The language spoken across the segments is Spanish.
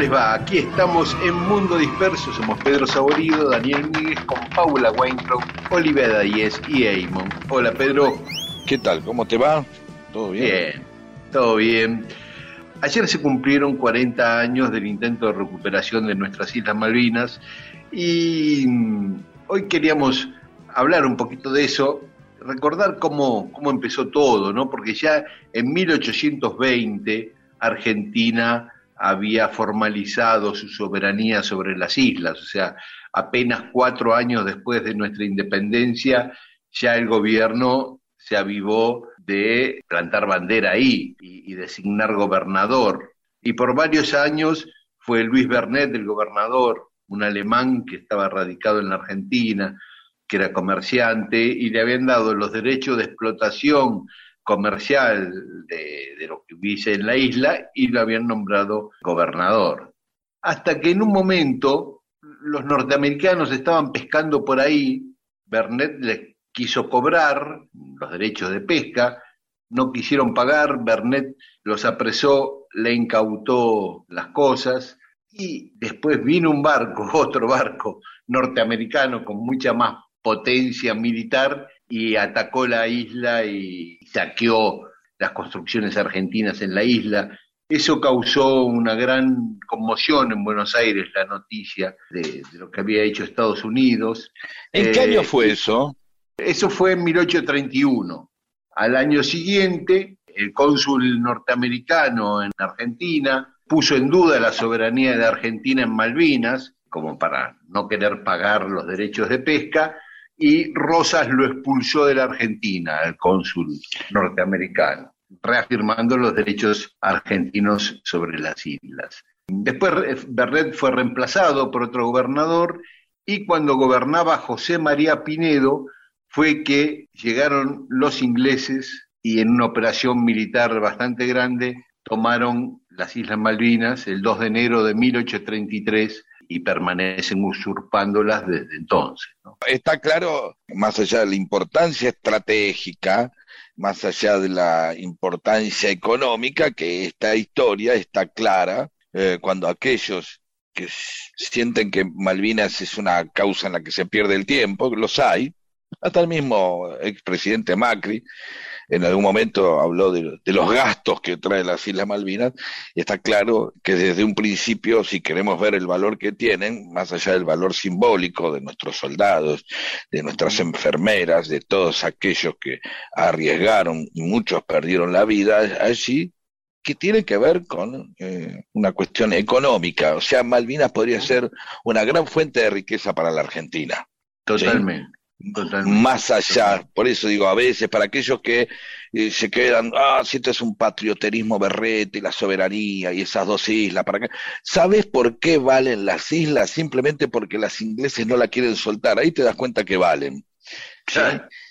Les va? Aquí estamos en Mundo Disperso. Somos Pedro Saborido, Daniel Míguez, con Paula Weintraub, Olivia Díez y Eamon. Hola, Pedro. ¿Qué tal? ¿Cómo te va? ¿Todo bien? Bien, todo bien. Ayer se cumplieron 40 años del intento de recuperación de nuestras Islas Malvinas y mm, hoy queríamos hablar un poquito de eso, recordar cómo, cómo empezó todo, ¿no? Porque ya en 1820 Argentina había formalizado su soberanía sobre las islas, o sea, apenas cuatro años después de nuestra independencia, ya el gobierno se avivó de plantar bandera ahí y, y designar gobernador. Y por varios años fue Luis Bernet el gobernador, un alemán que estaba radicado en la Argentina, que era comerciante, y le habían dado los derechos de explotación comercial de, lo que hubiese en la isla y lo habían nombrado gobernador. Hasta que en un momento los norteamericanos estaban pescando por ahí, Bernet les quiso cobrar los derechos de pesca, no quisieron pagar, Bernet los apresó, le incautó las cosas y después vino un barco, otro barco norteamericano con mucha más potencia militar y atacó la isla y saqueó las construcciones argentinas en la isla. Eso causó una gran conmoción en Buenos Aires, la noticia de, de lo que había hecho Estados Unidos. ¿En eh, qué año fue eso? Eso fue en 1831. Al año siguiente, el cónsul norteamericano en Argentina puso en duda la soberanía de Argentina en Malvinas, como para no querer pagar los derechos de pesca, y Rosas lo expulsó de la Argentina, el cónsul norteamericano, reafirmando los derechos argentinos sobre las islas. Después Berret fue reemplazado por otro gobernador y cuando gobernaba José María Pinedo fue que llegaron los ingleses y en una operación militar bastante grande tomaron las Islas Malvinas el 2 de enero de 1833 y permanecen usurpándolas desde entonces. Está claro, más allá de la importancia estratégica, más allá de la importancia económica, que esta historia está clara eh, cuando aquellos que sienten que Malvinas es una causa en la que se pierde el tiempo, los hay, hasta el mismo expresidente Macri, en algún momento habló de, de, los gastos que trae las Islas Malvinas, y está claro que desde un principio, si queremos ver el valor que tienen, más allá del valor simbólico de nuestros soldados, de nuestras enfermeras, de todos aquellos que arriesgaron y muchos perdieron la vida allí, que tiene que ver con eh, una cuestión económica. O sea, Malvinas podría ser una gran fuente de riqueza para la Argentina. Totalmente. ¿sí? Totalmente. Más allá, por eso digo, a veces, para aquellos que eh, se quedan, ah, si esto es un patrioterismo berrete, la soberanía y esas dos islas, ¿para qué? ¿Sabes por qué valen las islas? Simplemente porque las ingleses no la quieren soltar, ahí te das cuenta que valen. ¿sí?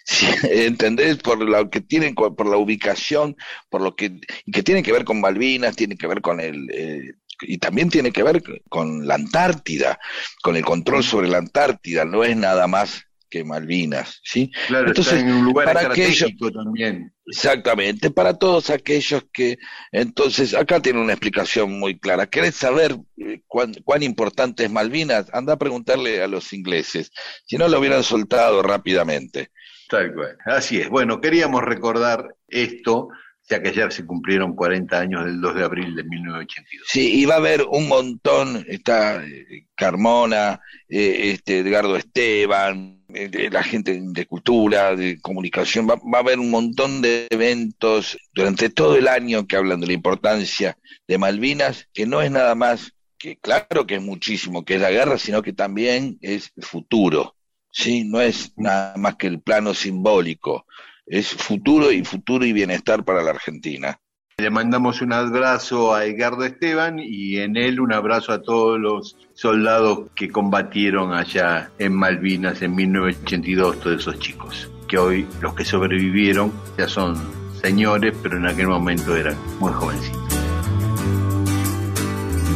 ¿Sí? ¿Entendés? Por lo que tienen, por la ubicación, por lo que, y que tiene que ver con Malvinas, tiene que ver con el, eh, y también tiene que ver con la Antártida, con el control sobre la Antártida, no es nada más que Malvinas, ¿sí? Claro, Entonces, está en un lugar para estratégico también. Exactamente, para todos aquellos que, entonces, acá tiene una explicación muy clara. ¿Querés saber eh, cuán, cuán importante es Malvinas? Anda a preguntarle a los ingleses, si no lo hubieran soltado rápidamente. Tal cual, así es. Bueno, queríamos recordar esto ya que ayer se cumplieron 40 años del 2 de abril de 1982. Sí, y va a haber un montón, está eh, Carmona, eh, este, Edgardo Esteban, eh, la gente de cultura, de comunicación, va, a haber un montón de eventos durante todo el año que hablan de la importancia de Malvinas, que no es nada más que, claro que es muchísimo, que es la guerra, sino que también es futuro, ¿sí? No es nada más que el plano simbólico es futuro y futuro y bienestar para la Argentina. Le mandamos un abrazo a Edgardo Esteban y en él un abrazo a todos los soldados que combatieron allá en Malvinas en 1982, todos esos chicos, que hoy los que sobrevivieron ya son señores, pero en aquel momento eran muy jovencitos.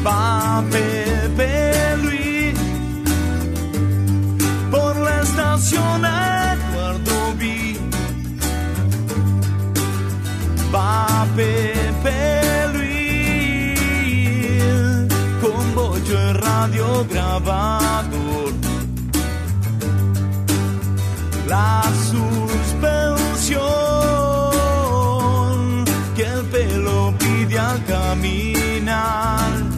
Va Luis por la estación va Pepe con bollo y radio grabador. La suspensión que el pelo pide al caminar.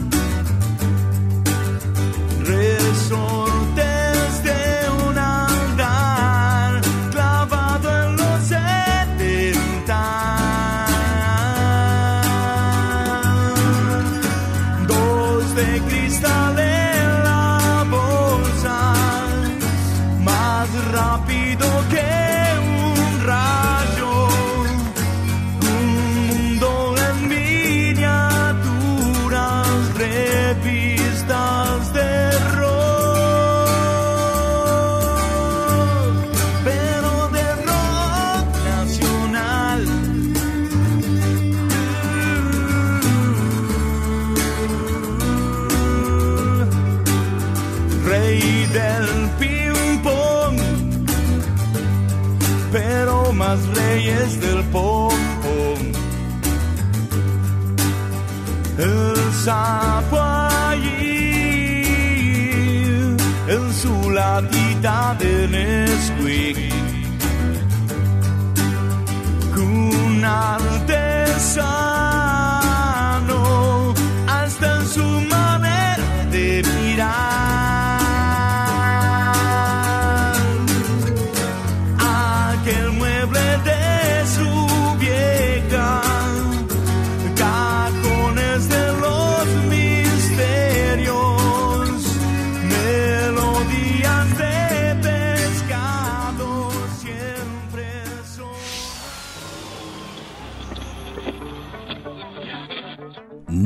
Sapo en su latita de Nesquik. Un artesano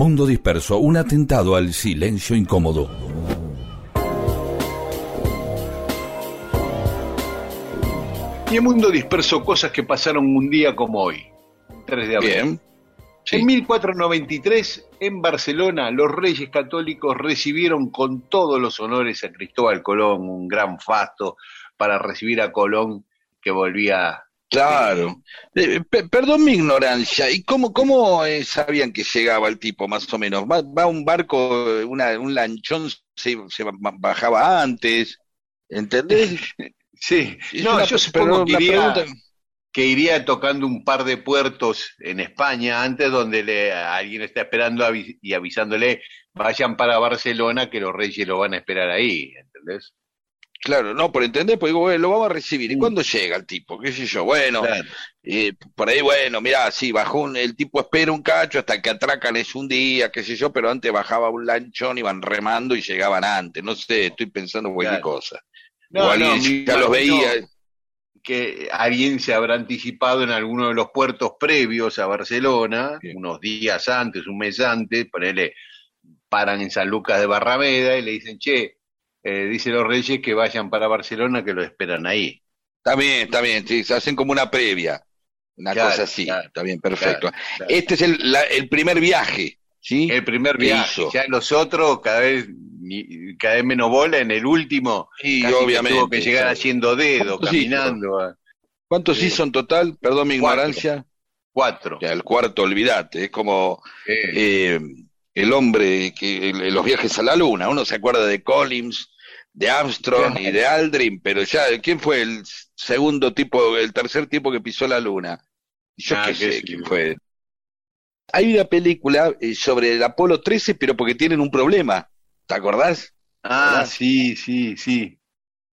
Mundo Disperso, un atentado al silencio incómodo. Y en Mundo Disperso, cosas que pasaron un día como hoy, 3 de abril. En 1493, en Barcelona, los reyes católicos recibieron con todos los honores a Cristóbal Colón, un gran fasto para recibir a Colón que volvía Claro. Eh, perdón mi ignorancia. ¿Y cómo, cómo eh, sabían que llegaba el tipo, más o menos? ¿Va, un barco, una, un lanchón se, bajaba antes? ¿Entendés? sí. No, yo supongo que iría, que iría tocando un par de puertos en España antes donde le, alguien está esperando y avisándole vayan para Barcelona que los reyes lo van a esperar ahí, ¿entendés? Claro, no, por entender, pues digo, bueno, lo vamos a recibir. ¿Y cuándo llega el tipo? ¿Qué sé yo? Bueno, eh, por ahí, bueno, mirá, sí, bajó un, el tipo espera un cacho hasta que atracan es un día, qué sé yo, pero antes bajaba un lanchón, iban remando y llegaban antes. No sé, estoy pensando cualquier cosa. No, no, ya los veía. Que alguien se habrá anticipado en alguno de los puertos previos a Barcelona, unos días antes, un mes antes, ponele, paran en San Lucas de Barrameda y le dicen, che, eh, dice los Reyes que vayan para Barcelona, que lo esperan ahí. Está bien, está bien, sí, se hacen como una previa, una cosa así, está bien, perfecto. Este es el, el, primer viaje ¿sí? El primer viaje, ya los otros cada vez cada vez menos bola, en el último y obviamente tuvo que llegar haciendo dedo, caminando. ¿Cuántos hizo en total? Perdón mi ignorancia. Cuatro. Ya, el cuarto, olvídate, es como eh, el hombre que los viajes a la luna, uno se acuerda de Collins, de Armstrong y de Aldrin, pero ya, ¿quién fue el segundo tipo, el tercer tipo que pisó la luna? Yo ah, qué sé quién fue. Hay una película eh, sobre el Apolo 13, pero porque tienen un problema. ¿Te acordás? Ah, sí, sí, sí.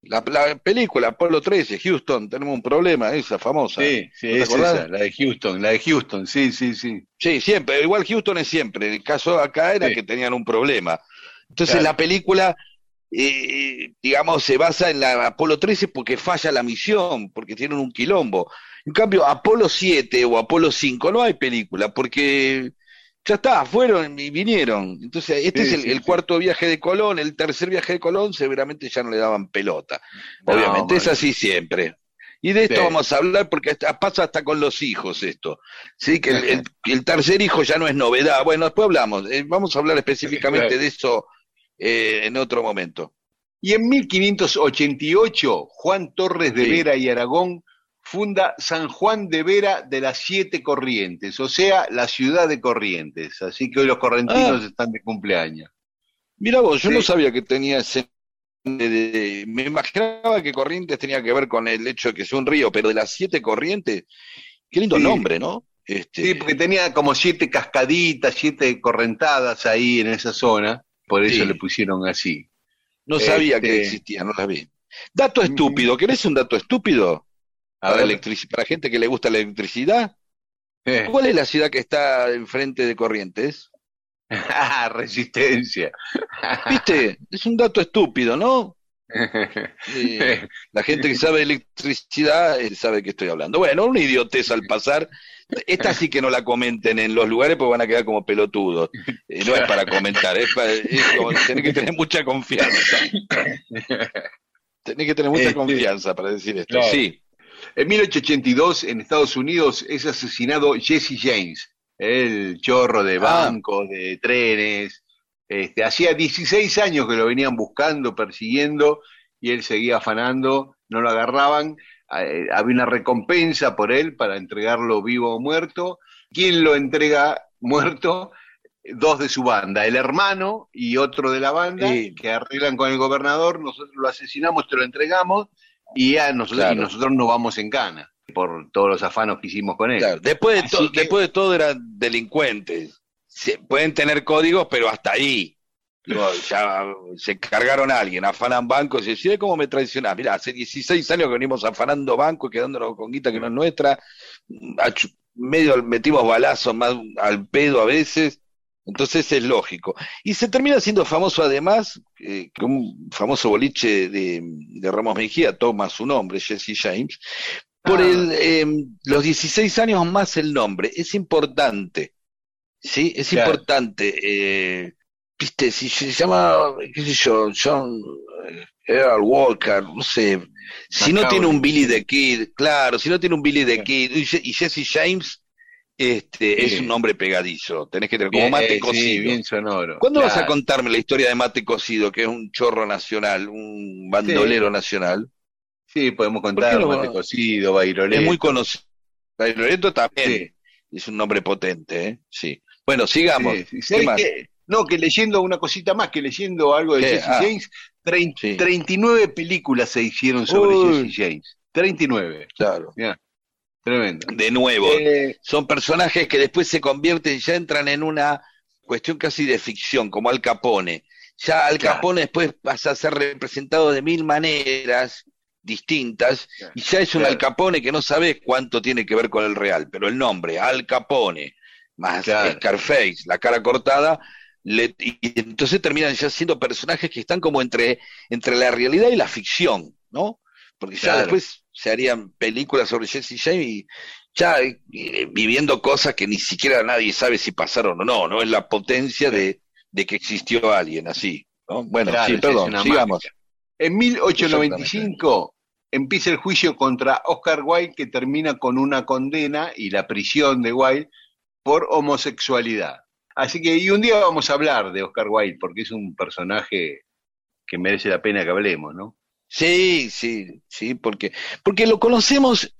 La, película Apolo 13, Houston, tenemos un problema, esa famosa. Sí, sí, es esa, la de Houston, la de Houston, sí, sí, sí. Sí, siempre, igual Houston es siempre. El caso acá era que tenían un problema. Entonces la película eh, digamos, se basa en la Apolo 13 porque falla la misión, porque tienen un quilombo. En cambio, Apolo 7 o Apolo 5 no hay película, porque ya está, fueron y vinieron. Entonces, este es el, cuarto viaje de Colón, el tercer viaje de Colón, seguramente ya no le daban pelota. Obviamente, es así siempre. Y de esto vamos a hablar porque pasa hasta con los hijos esto. Sí, que el, tercer hijo ya no es novedad. Bueno, después hablamos. Eh, vamos a hablar específicamente de eso eh, en otro momento. Y en 1588, Juan Torres de Vera y Aragón funda San Juan de Vera de las Siete Corrientes, o sea, la ciudad de Corrientes. Así que hoy los correntinos ah. están de cumpleaños. Mira vos, yo no sabía que tenía ese... me imaginaba que Corrientes tenía que ver con el hecho de que sea un río, pero de las Siete Corrientes, qué lindo nombre, ¿no? Este... Sí, porque tenía como siete cascaditas, siete correntadas ahí en esa zona. Por eso le pusieron así. No sabía que este, existía, no vi. Dato estúpido, ¿querés un dato estúpido? para, para gente que le gusta la electricidad. Eh. ¿Cuál es la ciudad que está enfrente de Corrientes? Resistencia. ¿Viste? Es un dato estúpido, ¿no? la gente que sabe electricidad eh, sabe que estoy hablando. Bueno, una idiotez al pasar. Esta sí que no la comenten en los lugares porque van a quedar como pelotudos. Eh, no es para comentar, es, para, tenés que tener mucha confianza. Tenés que tener mucha este, confianza para decir esto. Sí. En 1882, en Estados Unidos, es asesinado Jesse James, el chorro de ah. bancos, de trenes, este, hacía 16 años que lo venían buscando, persiguiendo, y él seguía afanando, no lo agarraban, eh, había una recompensa por él para entregarlo vivo o muerto. ¿Quién lo entrega muerto? Dos de su banda, el hermano y otro de la banda, que arreglan con el gobernador, nosotros lo asesinamos, te lo entregamos, y, a nosotros, nosotros nos vamos en cana por todos los afanos que hicimos con él. Después, de después de todo eran delincuentes pueden tener códigos, pero hasta ahí. Ya se cargaron a alguien, afanan bancos y deciden cómo me traicionás. Mira, hace 16 años que venimos afanando bancos y quedándonos con guita que no es nuestra. Medio metimos balazos más al pedo a veces. Entonces es lógico. Y se termina siendo famoso además, eh, un famoso boliche de, Ramos Mejía toma su nombre, Jesse James, por ah. el, em, los 16 años más el nombre. Es importante. Sí, es importante. Eh, Viste, si se llama, qué sé yo, John Earl Walker, no sé. Si no tiene un Billy the Kid, claro, si no tiene un Billy the Kid y Jesse James, este es un nombre pegadizo. Tenés que tener como mate cocido. bien sonoro. ¿Cuándo vas a contarme la historia de mate cocido, que es un chorro nacional, un bandolero nacional? Sí, podemos contar mate cocido, Bairoleto. Es muy conocido. Bairoleto también es un nombre potente, ¿eh? Sí. Bueno, sigamos. No, que leyendo una cosita más, que leyendo algo de Jesse ah. James, 39 películas se hicieron sobre Jesse James. 39. Claro. Tremendo. De nuevo, eh, son personajes que después se convierten, y ya entran en una cuestión casi de ficción, como Al Capone. Ya Al Capone después pasa a ser representado de mil maneras, distintas, y ya es un Al Capone que no sabes cuánto tiene que ver con el real, pero el nombre, Al Capone, más Scarface, la cara cortada, y entonces terminan ya siendo personajes que están como entre, entre la realidad y la ficción, ¿no? Porque ya después se harían películas sobre Jesse James y ya eh, viviendo cosas que ni siquiera nadie sabe si pasaron o no, ¿no? Es la potencia de, que existió alguien así, ¿no? Bueno, sí, perdón, sigamos. En 1895 empieza el juicio contra Oscar Wilde que termina con una condena y la prisión de Wilde por homosexualidad. Así que, y un día vamos a hablar de Oscar Wilde, porque es un personaje que merece la pena que hablemos, ¿no? Sí, sí, sí, porque, porque lo conocemos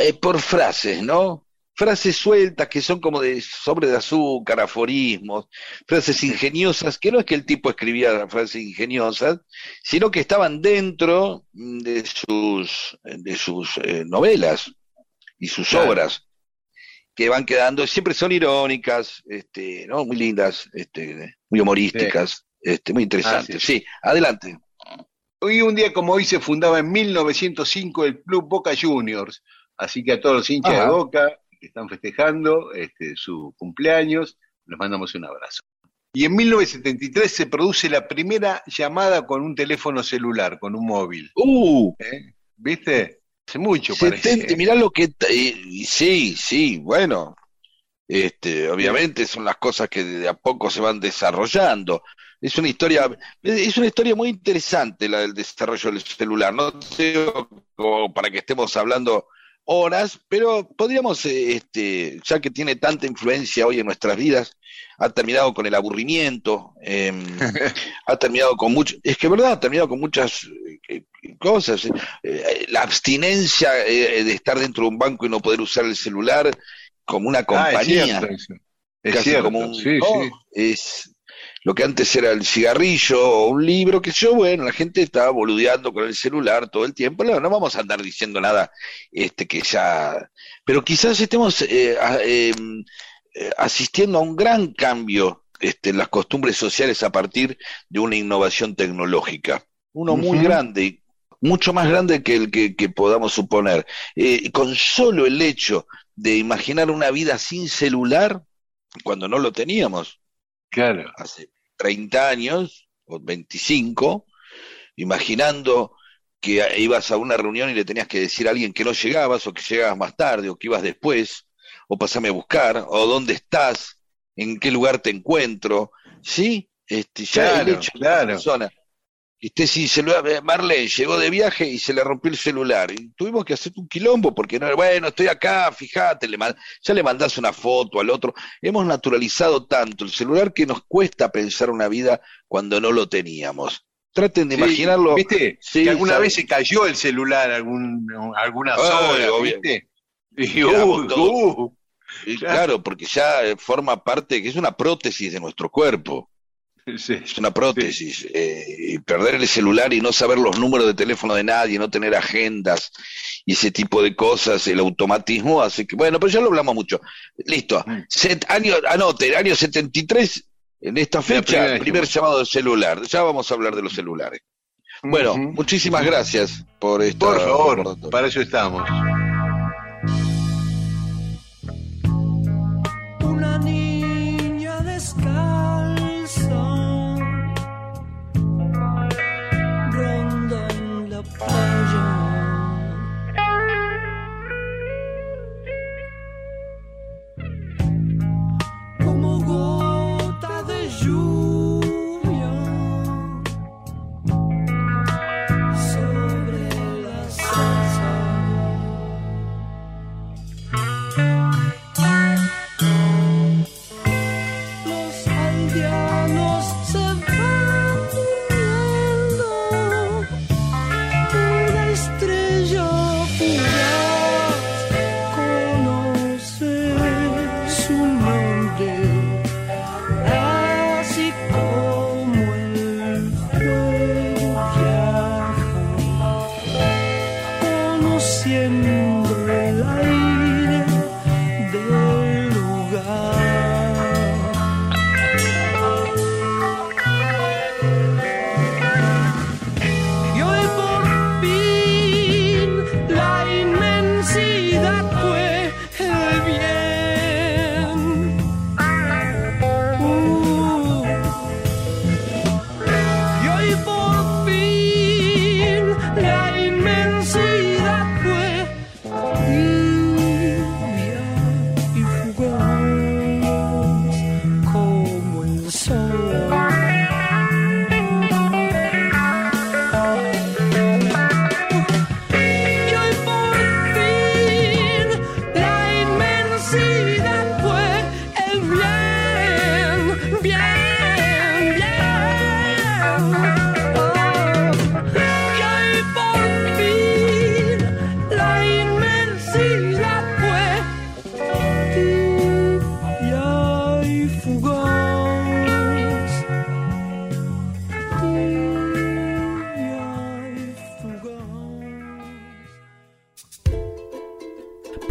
eh, por frases, ¿no? Frases sueltas que son como de sobre de azúcar, aforismos, frases ingeniosas, que no es que el tipo escribía frases ingeniosas, sino que estaban dentro de sus, de sus eh, novelas y sus obras que van quedando, siempre son irónicas, este, ¿no? muy lindas, este, muy humorísticas, este, muy interesantes. Sí, adelante. Hoy un día como hoy se fundaba en 1905 el Club Boca Juniors, así que a todos los hinchas de Boca que están festejando este, su cumpleaños, les mandamos un abrazo. Y en 1973 se produce la primera llamada con un teléfono celular, con un móvil. ¡Uh! ¿Eh? ¿Viste? Hace mucho, parece. Mirá lo que... sí, sí, bueno. Este, obviamente son las cosas que de a poco se van desarrollando. Es una historia, es una historia muy interesante la del desarrollo del celular. No como para que estemos hablando horas, pero podríamos, eh, este, ya que tiene tanta influencia hoy en nuestras vidas, ha terminado con el aburrimiento, em, ha terminado con mucho, es que verdad, ha terminado con muchas eh, cosas, eh, la abstinencia de estar dentro de un banco y no poder usar el celular como una ah, compañía, es cierto, como un, sí, sí. es lo que antes era el cigarrillo o un libro, que yo, bueno, la gente estaba boludeando con el celular todo el tiempo, no, no vamos a andar diciendo nada este que ya, pero quizás estemos eh, em, eh, asistiendo a un gran cambio este, en las costumbres sociales a partir de una innovación tecnológica, uno muy grande, mucho más grande que el que, podamos suponer. Eh, con solo el hecho de imaginar una vida sin celular, cuando no lo teníamos, Claro. Hace 30 años o 25, imaginando que ibas a una reunión y le tenías que decir a alguien que no llegabas o que llegabas más tarde o que ibas después, o pasame a buscar, o dónde estás, en qué lugar te encuentro, ¿sí? Este, ya el hecho claro. de persona este sí, lo, Marlene llegó de viaje y se le rompió el celular. Y tuvimos que hacer un quilombo porque no, bueno, estoy acá, fíjate, le, ya le mandás una foto al otro. Hemos naturalizado tanto el celular que nos cuesta pensar una vida cuando no lo teníamos. Traten de imaginarlo. ¿Viste? que alguna vez se cayó el celular algún, alguna zona, ¿viste? Y, uh, uh, claro, porque ya forma parte, que es una prótesis de nuestro cuerpo. Es una prótesis. Eh, perder el celular y no saber los números de teléfono de nadie, no tener agendas y ese tipo de cosas, el automatismo hace que, bueno, pero ya lo hablamos mucho. Listo. Mm. Set, año, anote, año 73, en esta fecha, primer llamado de celular. Ya vamos a hablar de los celulares. Bueno, muchísimas gracias por esto. Por favor, para eso estamos.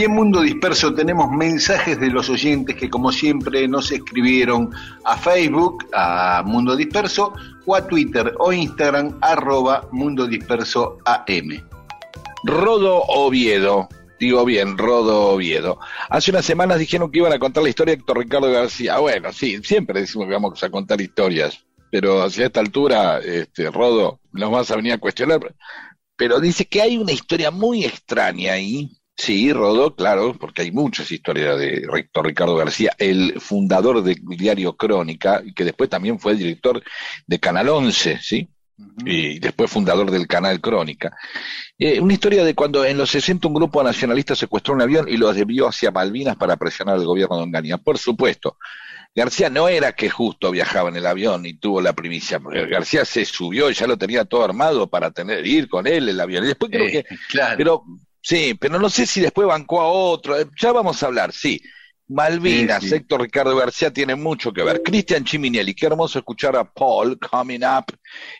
Y en Mundo Disperso tenemos mensajes de los oyentes que como siempre nos escribieron a Facebook, a Mundo Disperso, o a Twitter o Instagram, arroba Mundo Disperso AM. Rodo Oviedo, digo bien, Rodo Oviedo. Hace unas semanas dijeron que iban a contar la historia de Héctor Ricardo García. Bueno, sí, siempre decimos que vamos a contar historias, pero hacia esta altura, este, Rodo, nos vas a venir a cuestionar. Pero dice que hay una historia muy extraña ahí, Sí, rodó, claro, porque hay muchas historias de Rector Ricardo García, el fundador del diario Crónica, que después también fue director de Canal 11, ¿sí? Y después fundador del canal Crónica. Eh, una historia de cuando en los 60 un grupo nacionalista secuestró un avión y lo desvió hacia Malvinas para presionar al gobierno de Onganía. Por supuesto, García no era que justo viajaba en el avión y tuvo la primicia. García se subió y ya lo tenía todo armado para tener ir con él el avión. Y después creo que, claro. pero Sí, pero no sé si después bancó a otro. Eh, ya vamos a hablar, sí. Malvinas, Héctor Ricardo García tiene mucho que ver. Cristian Chiminelli, qué hermoso escuchar a Paul Coming Up,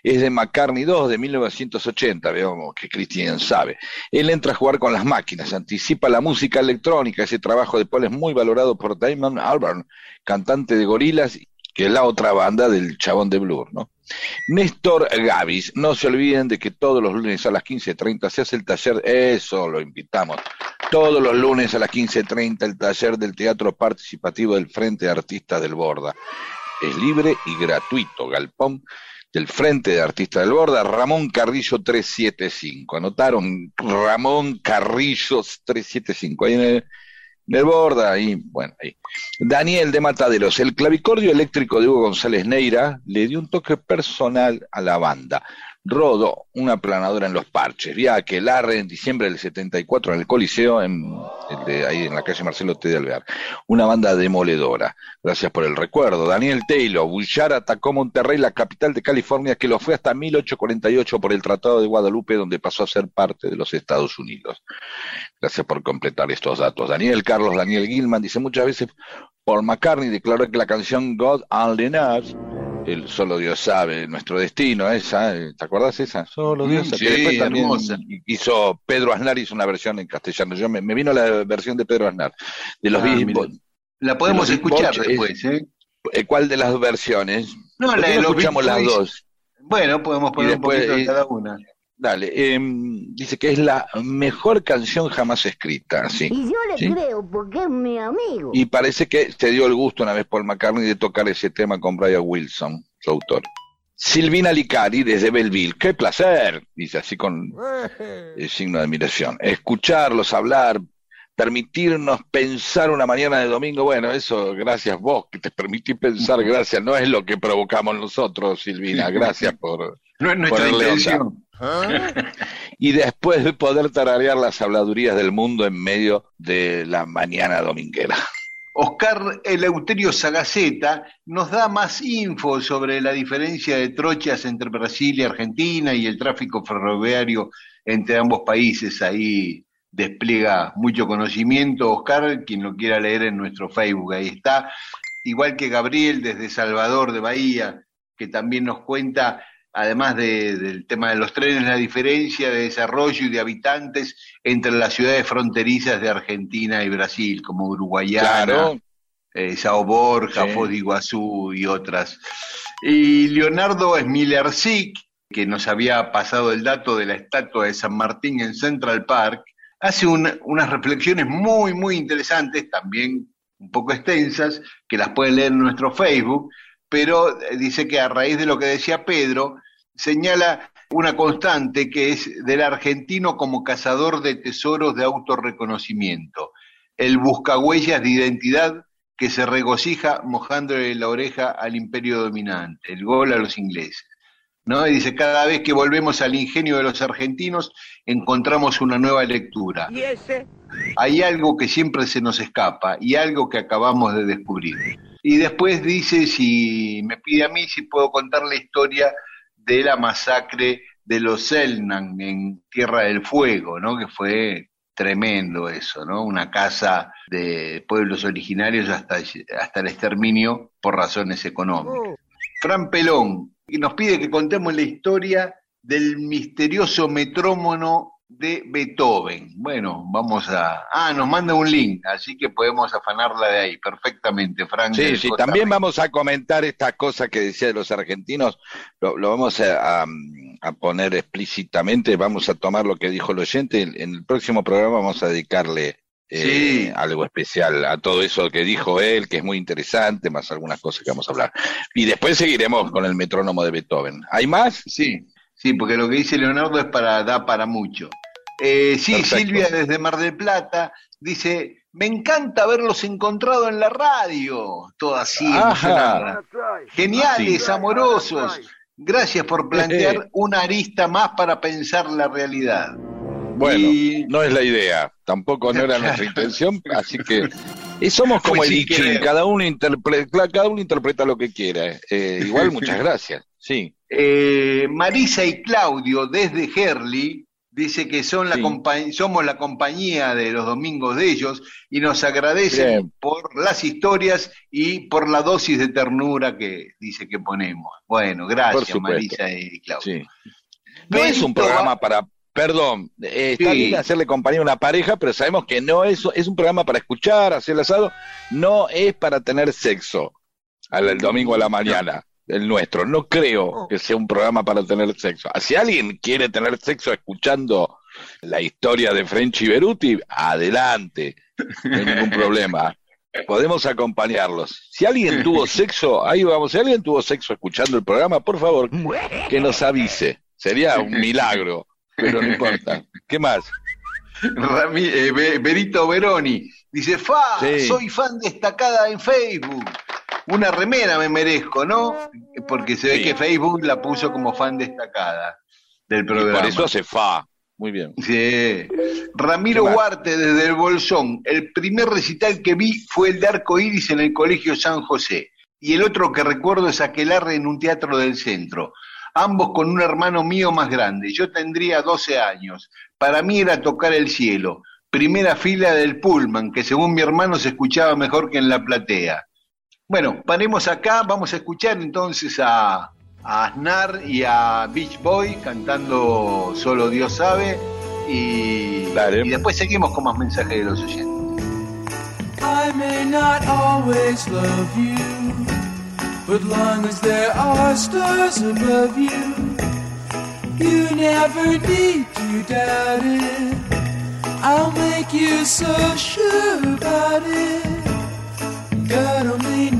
es de McCartney 2 de 1980, veamos que Cristian sabe. Él entra a jugar con las máquinas, anticipa la música electrónica, ese trabajo de Paul es muy valorado por Damon Albarn, cantante de Gorilas, que es la otra banda del chabón de Blur, ¿no? Néstor Gavis, no se olviden de que todos los lunes a las 15.30 se hace el taller, eso lo invitamos, todos los lunes a las 15.30 el taller del teatro participativo del Frente de Artistas del Borda. Es libre y gratuito, Galpón del Frente de Artistas del Borda, Ramón Carrillo 375. ¿Anotaron? Ramón Carrillo 375. Ahí en el, del Borda, ahí, bueno, ahí. Daniel de Mataderos, el clavicordio eléctrico de Hugo González Neira le dio un toque personal a la banda. Rodo, una planadora en los parches. Vi a Aquelarre en diciembre del 74 en el Coliseo, en, ahí en la calle Marcelo T. de Alvear. Una banda demoledora. Gracias por el recuerdo. Daniel Taylor, Bullard atacó Monterrey, la capital de California, que lo fue hasta 1848 por el Tratado de Guadalupe, donde pasó a ser parte de los Estados Unidos. Gracias por completar estos datos. Daniel Carlos Daniel Gilman dice muchas veces, Paul McCartney declaró que la canción God Only Knows el Solo Dios sabe nuestro destino, esa, ¿te acuerdas esa? Solo Dios sabe. Sí, que después también hizo Pedro Aznar hizo una versión en castellano. Yo me, vino la versión de Pedro Aznar de los ah, La podemos escuchar después, ¿eh? ¿eh? ¿Cuál de las versiones? No, la de los escuchamos las dos. Bueno, podemos poner un poquito de cada una. Dale, em, dice que es la mejor canción jamás escrita. Sí, y yo le creo porque es mi amigo. Y parece que se dio el gusto una vez por McCartney de tocar ese tema con Brian Wilson, su autor. Silvina Licari desde Belleville, qué placer, dice así con el signo de admiración. Escucharlos hablar, permitirnos pensar una mañana de domingo, bueno, eso, gracias vos, que te permitís pensar, gracias, no es lo que provocamos nosotros, Silvina, gracias por... No es nuestra intención. Y después de poder tararear las habladurías del mundo en medio de la mañana dominguera. Oscar Eleuterio Sagaceta nos da más info sobre la diferencia de trochas entre Brasil y Argentina y el tráfico ferroviario entre ambos países. Ahí despliega mucho conocimiento. Oscar, quien lo quiera leer en nuestro Facebook, ahí está. Igual que Gabriel desde Salvador de Bahía, que también nos cuenta además del tema de los trenes, la diferencia de desarrollo y de habitantes entre las ciudades fronterizas de Argentina y Brasil, como Uruguayana, eh, Sao Borja, Foz de Iguazú y otras. Y Leonardo Smilerzik, que nos había pasado el dato de la estatua de San Martín en Central Park, hace unas reflexiones muy, muy interesantes, también un poco extensas, que las pueden leer en nuestro Facebook, pero eh, dice que a raíz de lo que decía Pedro, señala una constante que es del argentino como cazador de tesoros de autorreconocimiento, el buscahuellas de identidad que se regocija mojándole la oreja al imperio dominante, el gol a los ingleses. ¿no? Y dice, cada vez que volvemos al ingenio de los argentinos, encontramos una nueva lectura. ¿Y ese? Hay algo que siempre se nos escapa y algo que acabamos de descubrir. Y después dice, si me pide a mí, si puedo contar la historia de la masacre de los Selnan en Tierra del Fuego, ¿no? Que fue tremendo eso, ¿no? Una casa de pueblos originarios hasta, hasta el exterminio por razones económicas. Fran Pelón, nos pide que contemos la historia del misterioso metrómono de Beethoven. Bueno, vamos a... Ah, nos manda un link, así que podemos afanarla de ahí perfectamente, Frank. Sí, sí, también vamos a comentar esta cosa que decía de los argentinos, lo, vamos a, poner explícitamente, vamos a tomar lo que dijo el oyente, en el próximo programa vamos a dedicarle eh, algo especial a todo eso que dijo él, que es muy interesante, más algunas cosas que vamos a hablar. Y después seguiremos con el metrónomo de Beethoven. ¿Hay más? Sí, sí, porque lo que dice Leonardo es para, da para mucho. Eh, sí, Silvia desde Mar del Plata dice, me encanta haberlos encontrado en la radio, todo así, geniales, amorosos. Gracias por plantear una arista más para pensar la realidad. Bueno, no es la idea, tampoco no era nuestra intención, así que y somos como el cada uno interpreta, cada uno interpreta lo que quiera. Eh, igual muchas gracias. Sí. Eh, Marisa y Claudio desde Herley dice que son la somos la compañía de los domingos de ellos y nos agradecen por las historias y por la dosis de ternura que dice que ponemos. Bueno, gracias Marisa y Claudio. No es un programa para Perdón, eh, está bien hacerle compañía a una pareja, pero sabemos que no es, es un programa para escuchar, hacer el asado, no es para tener sexo al, domingo a la mañana, el nuestro. No creo oh. que sea un programa para tener sexo. Si alguien quiere tener sexo escuchando la historia de Frenchy Beruti, adelante, no hay ningún problema. Podemos acompañarlos. Si alguien tuvo sexo, ahí vamos, si alguien tuvo sexo escuchando el programa, por favor, que nos avise. Sería un milagro pero no importa. ¿Qué más? Eh, Berito Veroni dice, Fa, soy fan destacada en Facebook. Una remera me merezco, ¿no? Porque se ve que Facebook la puso como fan destacada del programa. por eso hace Fa. Muy bien. Sí. Ramiro Huarte desde el Bolsón. El primer recital que vi fue el de Arco Iris en el Colegio San José. Y el otro que recuerdo es Aquelarre en un teatro del centro ambos con un hermano mío más grande. Yo tendría 12 años. Para mí era tocar el cielo. Primera fila del Pullman, que según mi hermano se escuchaba mejor que en la platea. Bueno, paremos acá, vamos a escuchar entonces a, a Aznar y a Beach Boy cantando Solo Dios sabe y, y después seguimos con más mensajes de los oyentes. I may not always love you. But long as there are stars above you, you never need to doubt it. I'll make you so sure about it. God only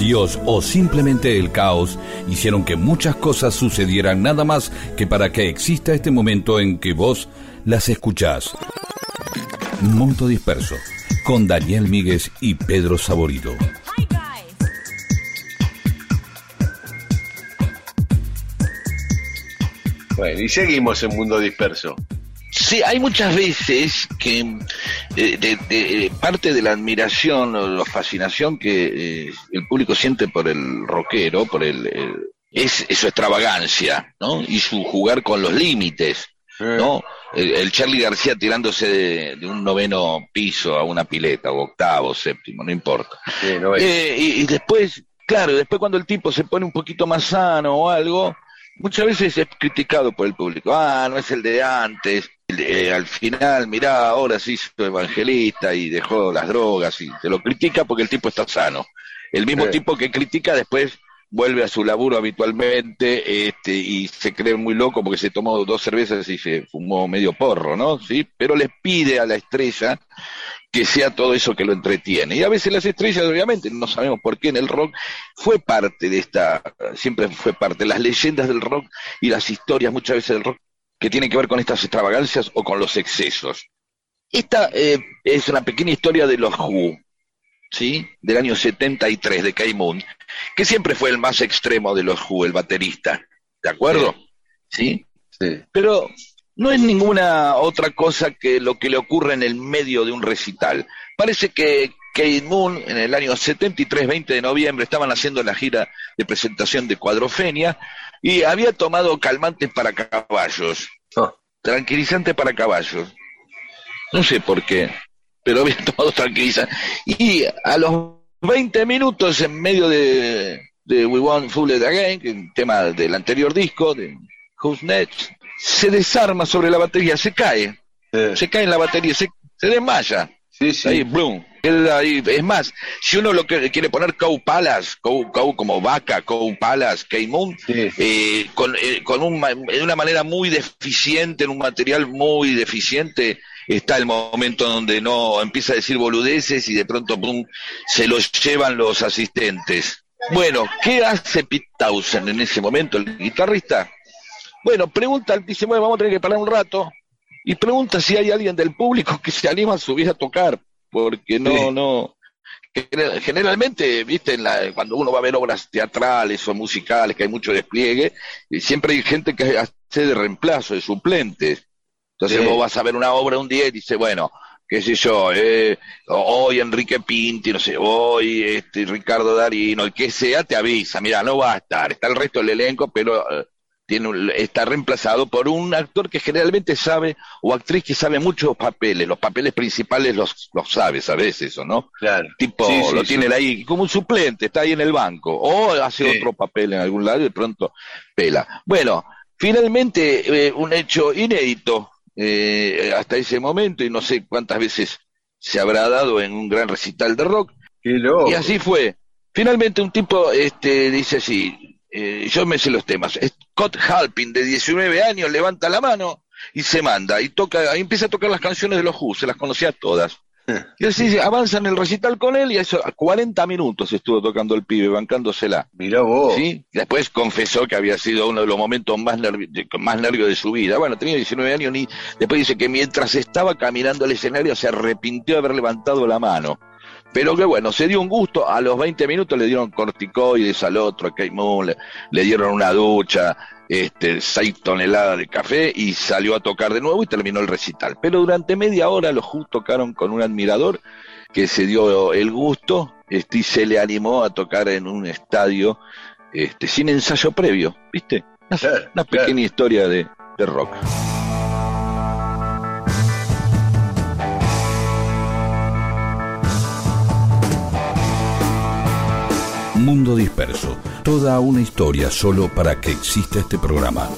Dios o simplemente el caos hicieron que muchas cosas sucedieran nada más que para que exista este momento en que vos las escuchás. Monto Disperso, con Daniel Míguez y Pedro Saborido. Bueno, y seguimos en Mundo Disperso. Sí, hay muchas veces que eh, de, parte de la admiración o la fascinación que eh, el público siente por el rockero, por el, es, su extravagancia, ¿no? Y su jugar con los límites, ¿no? El, Charlie García tirándose de, un noveno piso a una pileta, o octavo, séptimo, no importa. Eh, y, y después, claro, después cuando el tipo se pone un poquito más sano o algo, muchas veces es criticado por el público. Ah, no es el de antes. Eh, al final, mirá, ahora sí hizo evangelista y dejó las drogas y se lo critica porque el tipo está sano. El mismo tipo que critica después vuelve a su laburo habitualmente este, y se cree muy loco porque se tomó dos cervezas y se fumó medio porro, ¿no? ¿Sí? Pero les pide a la estrella que sea todo eso que lo entretiene. Y a veces las estrellas, obviamente, no sabemos por qué en el rock, fue parte de esta, siempre fue parte, las leyendas del rock y las historias muchas veces del rock que tiene que ver con estas extravagancias o con los excesos. Esta eh, es una pequeña historia de los Who, ¿sí? Del año 73 de Kai Moon, que siempre fue el más extremo de los Who, el baterista, ¿de acuerdo? ¿Sí? sí. Pero no es ninguna otra cosa que lo que le ocurre en el medio de un recital. Parece que Kate Moon en el año 73, 20 de noviembre, estaban haciendo la gira de presentación de Cuadrofenia y había tomado calmantes para caballos, oh. tranquilizantes para caballos. No sé por qué, pero había tomado tranquilizantes. Y a los 20 minutos, en medio de, We Want Fool It Again, que es un tema del anterior disco, de Who's Next, se desarma sobre la batería, se cae. Se cae en la batería, se, se desmaya. Sí, sí. Ahí, boom. Es más, si uno lo que quiere poner Cow Palace, Cow, como vaca, Cow Palace, Moon, eh, con, eh, con un, de una manera muy deficiente, en un material muy deficiente, está el momento donde no empieza a decir boludeces y de pronto boom, se lo llevan los asistentes. Bueno, ¿qué hace Pete Townsend en ese momento, el guitarrista? Bueno, pregunta, dice, bueno, vamos a tener que parar un rato, y pregunta si hay alguien del público que se anima a subir a tocar porque no, no, generalmente, viste, la, cuando uno va a ver obras teatrales o musicales, que hay mucho despliegue, siempre hay gente que hace de reemplazo, de suplentes. Entonces vos vas a ver una obra un día y dice, bueno, qué sé yo, eh, hoy Enrique Pinti, no sé, hoy este, Ricardo Darino, el que sea, te avisa, mira, no va a estar, está el resto del elenco, pero eh, está reemplazado por un actor que generalmente sabe, o actriz que sabe muchos papeles, los papeles principales los, los sabes a veces, ¿o no? Claro. Tipo, lo tiene ahí como un suplente, está ahí en el banco, o hace otro papel en algún lado y de pronto pela. Bueno, finalmente eh, un hecho inédito eh, hasta ese momento, y no sé cuántas veces se habrá dado en un gran recital de rock. y así fue. Finalmente un tipo este, dice así, eh, yo me sé los temas. Scott Halpin, de 19 años, levanta la mano y se manda, y toca, y empieza a tocar las canciones de los Who, se las conocía todas. Y así avanza en el recital con él y a eso a 40 minutos estuvo tocando el pibe, bancándosela. Mirá vos. ¿Sí? Después confesó que había sido uno de los momentos más, más nervios de su vida. Bueno, tenía 19 años y después dice que mientras estaba caminando al escenario se arrepintió de haber levantado la mano. Pero que bueno, se dio un gusto, a los 20 minutos le dieron corticoides al otro, a Kate Moon, le, dieron una ducha, este, 6 toneladas de café y salió a tocar de nuevo y terminó el recital. Pero durante media hora los Who tocaron con un admirador que se dio el gusto este, y se le animó a tocar en un estadio este, sin ensayo previo, ¿viste? Una, Claro, una claro. pequeña historia de, de rock. Mundo Disperso. Toda una historia solo para que exista este programa.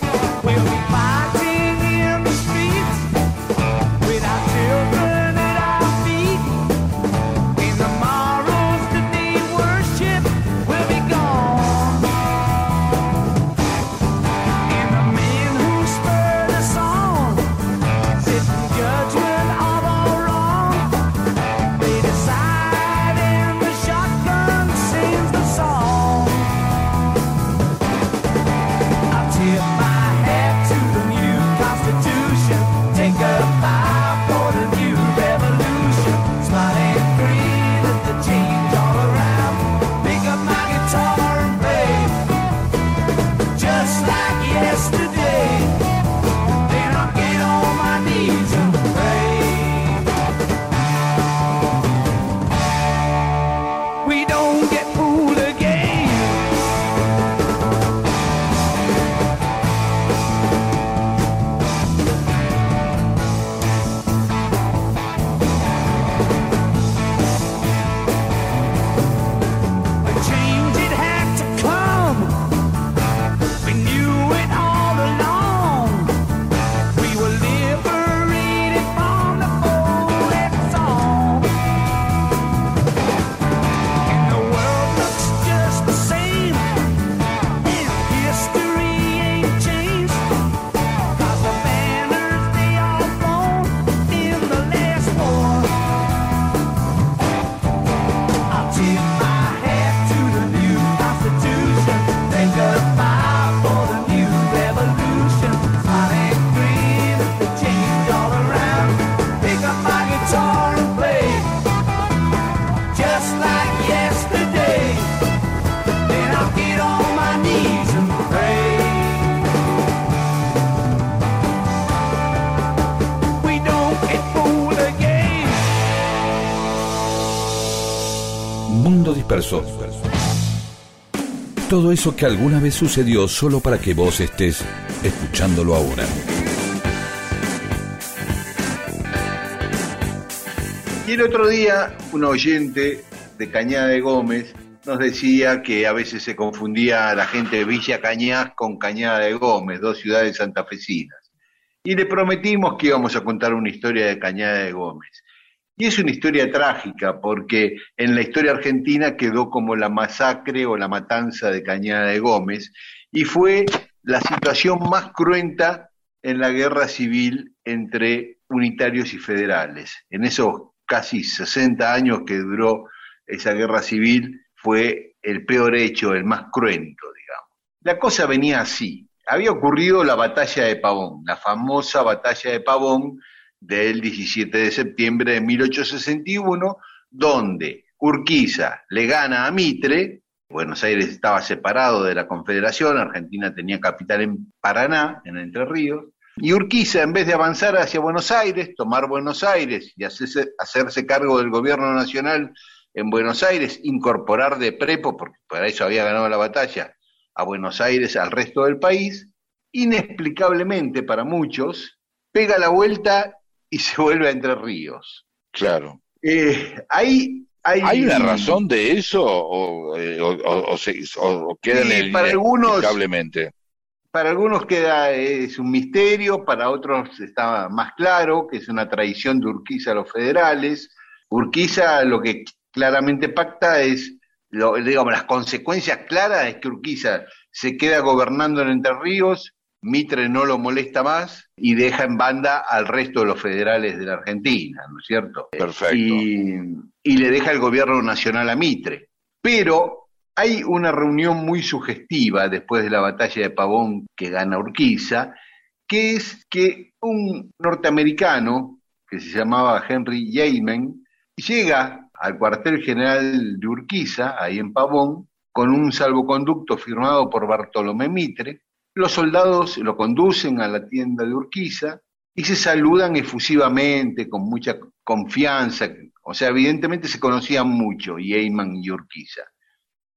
Todo eso que alguna vez sucedió solo para que vos estés escuchándolo ahora. Y el otro día, un oyente de Cañada de Gómez nos decía que a veces se confundía a la gente de Villa Cañas con Cañada de Gómez, dos ciudades santafesinas. Y le prometimos que íbamos a contar una historia de Cañada de Gómez. Y es una historia trágica porque en la historia argentina quedó como la masacre o la matanza de Cañada de Gómez y fue la situación más cruenta en la guerra civil entre unitarios y federales. En esos casi 60 años que duró esa guerra civil fue el peor hecho, el más cruento, digamos. La cosa venía así. Había ocurrido la batalla de Pavón, la famosa batalla de Pavón del 17 de septiembre de 1861, donde Urquiza le gana a Mitre, Buenos Aires estaba separado de la Confederación, Argentina tenía capital en Paraná, en Entre Ríos, y Urquiza, en vez de avanzar hacia Buenos Aires, tomar Buenos Aires y hacerse, cargo del gobierno nacional en Buenos Aires, incorporar de prepo, porque para eso había ganado la batalla, a Buenos Aires, al resto del país, inexplicablemente para muchos, pega la vuelta y se vuelve a Entre Ríos. Claro. Eh, ahí hay, ¿Hay una razón de eso o, eh, o- queda Sí, en el para algunos-? Para algunos queda es un misterio, para otros está más claro que es una traición de Urquiza a los federales. Urquiza lo que claramente pacta es, lo- digamos, las consecuencias claras es que Urquiza se queda gobernando en Entre Ríos, Mitre no lo molesta más y deja en banda al resto de los federales de la Argentina, ¿no es cierto? Perfecto. Y, y le deja el gobierno nacional a Mitre. Pero hay una reunión muy sugestiva después de la batalla de Pavón que gana Urquiza, que es que un norteamericano que se llamaba Henry Yeaman llega al cuartel general de Urquiza, ahí en Pavón, con un salvoconducto firmado por Bartolomé Mitre. Los soldados lo conducen a la tienda de Urquiza y se saludan efusivamente, con mucha confianza. O sea, evidentemente se conocían mucho, Yeaman y Urquiza.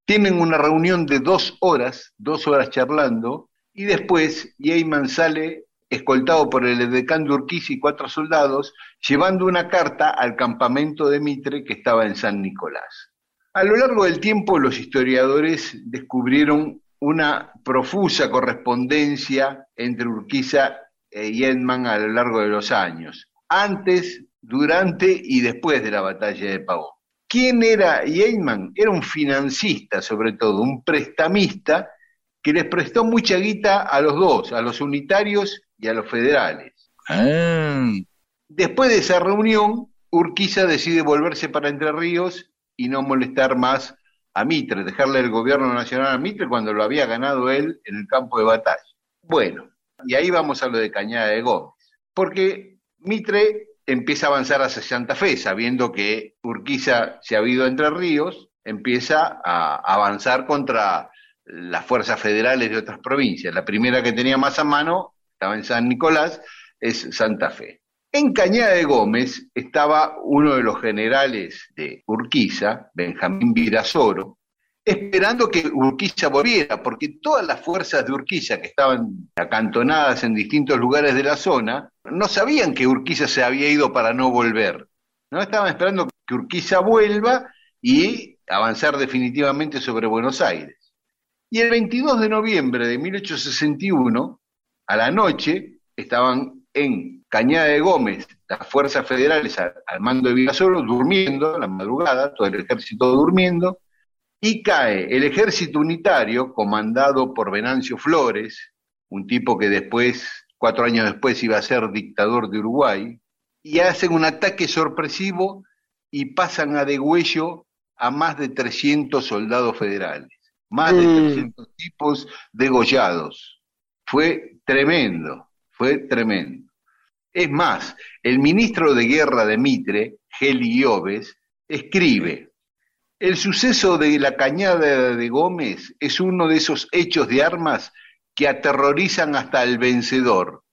Tienen una reunión de dos horas, dos horas charlando, y después Yeyman sale escoltado por el decán de Urquiza y cuatro soldados, llevando una carta al campamento de Mitre que estaba en San Nicolás. A lo largo del tiempo, los historiadores descubrieron una profusa correspondencia entre Urquiza e Yedman a lo largo de los años, antes, durante y después de la batalla de Pavón. ¿Quién era Yedman? Era un financista, sobre todo, un prestamista que les prestó mucha guita a los dos, a los unitarios y a los federales. Ah, Después de esa reunión, Urquiza decide volverse para Entre Ríos y no molestar más a Mitre, dejarle el gobierno nacional a Mitre cuando lo había ganado él en el campo de batalla. Bueno, y ahí vamos a lo de Cañada de Gómez, porque Mitre empieza a avanzar hacia Santa Fe, sabiendo que Urquiza se ha ido Entre Ríos, empieza a avanzar contra las fuerzas federales de otras provincias. La primera que tenía más a mano, estaba en San Nicolás, es Santa Fe. En Cañada de Gómez estaba uno de los generales de Urquiza, Benjamín Virasoro, esperando que Urquiza volviera, porque todas las fuerzas de Urquiza que estaban acantonadas en distintos lugares de la zona, no sabían que Urquiza se había ido para no volver. No estaban esperando que Urquiza vuelva y avanzar definitivamente sobre Buenos Aires. Y el 22 de noviembre de 1861, a la noche, estaban en Cañada de Gómez las fuerzas federales al, al mando de Virasoro durmiendo, la madrugada, todo el ejército durmiendo, y cae el ejército unitario comandado por Venancio Flores, un tipo que después, cuatro años después, iba a ser dictador de Uruguay, y hacen un ataque sorpresivo y pasan a degüello a más de 300 soldados federales, más de Mm. 300 tipos degollados. Fue tremendo, fue tremendo. Es más, el ministro de Guerra de Mitre, Geli escribe, el suceso de la cañada de Gómez es uno de esos hechos de armas que aterrorizan hasta al vencedor.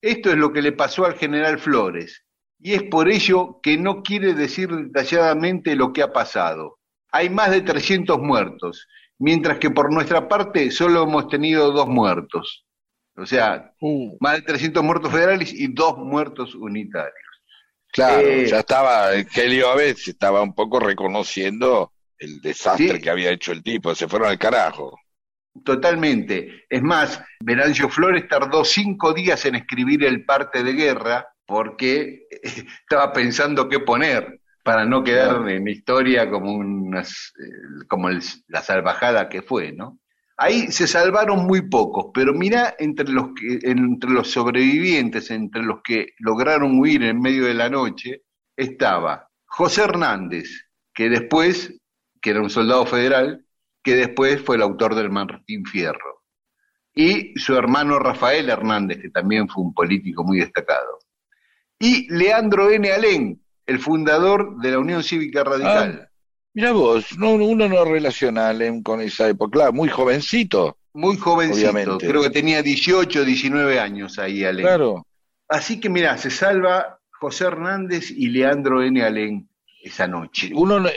Esto es lo que le pasó al general Flores, y es por ello que no quiere decir detalladamente lo que ha pasado. Hay más de 300 muertos, mientras que por nuestra parte solo hemos tenido dos muertos. O sea, uh, más de 300 muertos federales y dos muertos unitarios. claro, Eh, ya estaba, Helio Aves estaba un poco reconociendo el desastre Sí. que había hecho el tipo, se fueron al carajo. Totalmente. Es más, Venancio Flores tardó cinco días en escribir el parte de guerra porque estaba pensando qué poner para no quedar en la historia como, unas, eh, como el- la salvajada que fue, ¿no? Ahí se salvaron muy pocos, pero mirá entre los, que, entre los sobrevivientes, entre los que lograron huir en medio de la noche, estaba José Hernández, que después, que era un soldado federal, que después fue el autor del Martín Fierro, y su hermano Rafael Hernández, que también fue un político muy destacado, y Leandro N. Alén, el fundador de la Unión Cívica Radical. Mira vos, no, uno no relaciona a Alem con esa época, claro, muy jovencito, Muy jovencito, Obviamente. creo que tenía 18, 19 años ahí Alén. claro. Así que mirá, se salva José Hernández y Leandro N. Alén esa noche. Uno, no-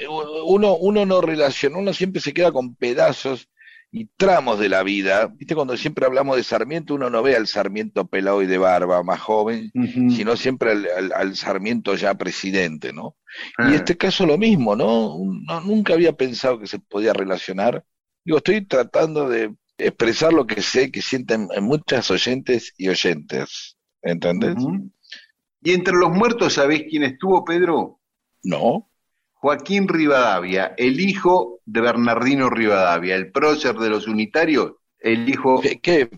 uno, uno no relaciona, uno siempre se queda con pedazos y tramos de la vida. Viste, cuando siempre hablamos de Sarmiento, uno no ve al Sarmiento pelado y de barba, más joven, sino siempre al, al- al Sarmiento ya presidente, ¿no? Y este caso lo mismo, ¿no? No- Nunca había pensado que se podía relacionar. Digo, estoy tratando de expresar lo que sé que sienten en muchas oyentes y oyentes. ¿Entendés? Y entre los muertos, ¿sabés quién estuvo, Pedro? No. Joaquín Rivadavia, el hijo de Bernardino Rivadavia, el prócer de los unitarios, el hijo ¿Qué?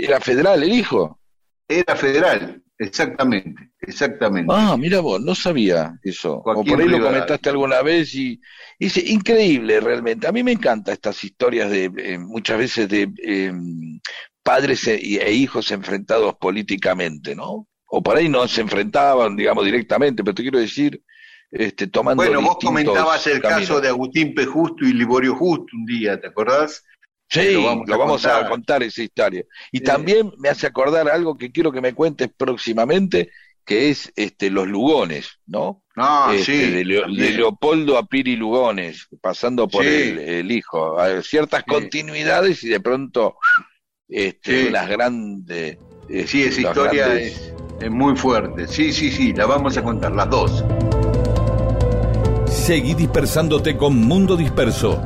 ¿Era federal el hijo? era federal, exactamente, exactamente. Ah, mira vos, no sabía eso. Joaquín o por ahí lo comentaste alguna vez y y es increíble realmente. A mí me encantan estas historias de eh, muchas veces de eh, padres e, e hijos enfrentados políticamente, ¿no? O por ahí no se enfrentaban, digamos, directamente, pero te quiero decir, este, tomando bueno, vos comentabas el caminos. caso de Agustín P. Justo y Liborio Justo un día, ¿te acordás? Sí, Lo lo vamos a contar. contar. esa historia. Y Eh. también me hace acordar algo que quiero que me cuentes próximamente, que es este, los Lugones, ¿no? No, Este, sí. de, Leo- de también. Leopoldo a Piri Lugones, pasando por Sí. el, el hijo. Hay ciertas Sí. continuidades y de pronto este, Sí. unas grandes. este, Sí, esa los historia grandes- es, es muy fuerte. Sí, sí, sí, la vamos a contar, las dos. Seguí dispersándote con Mundo Disperso.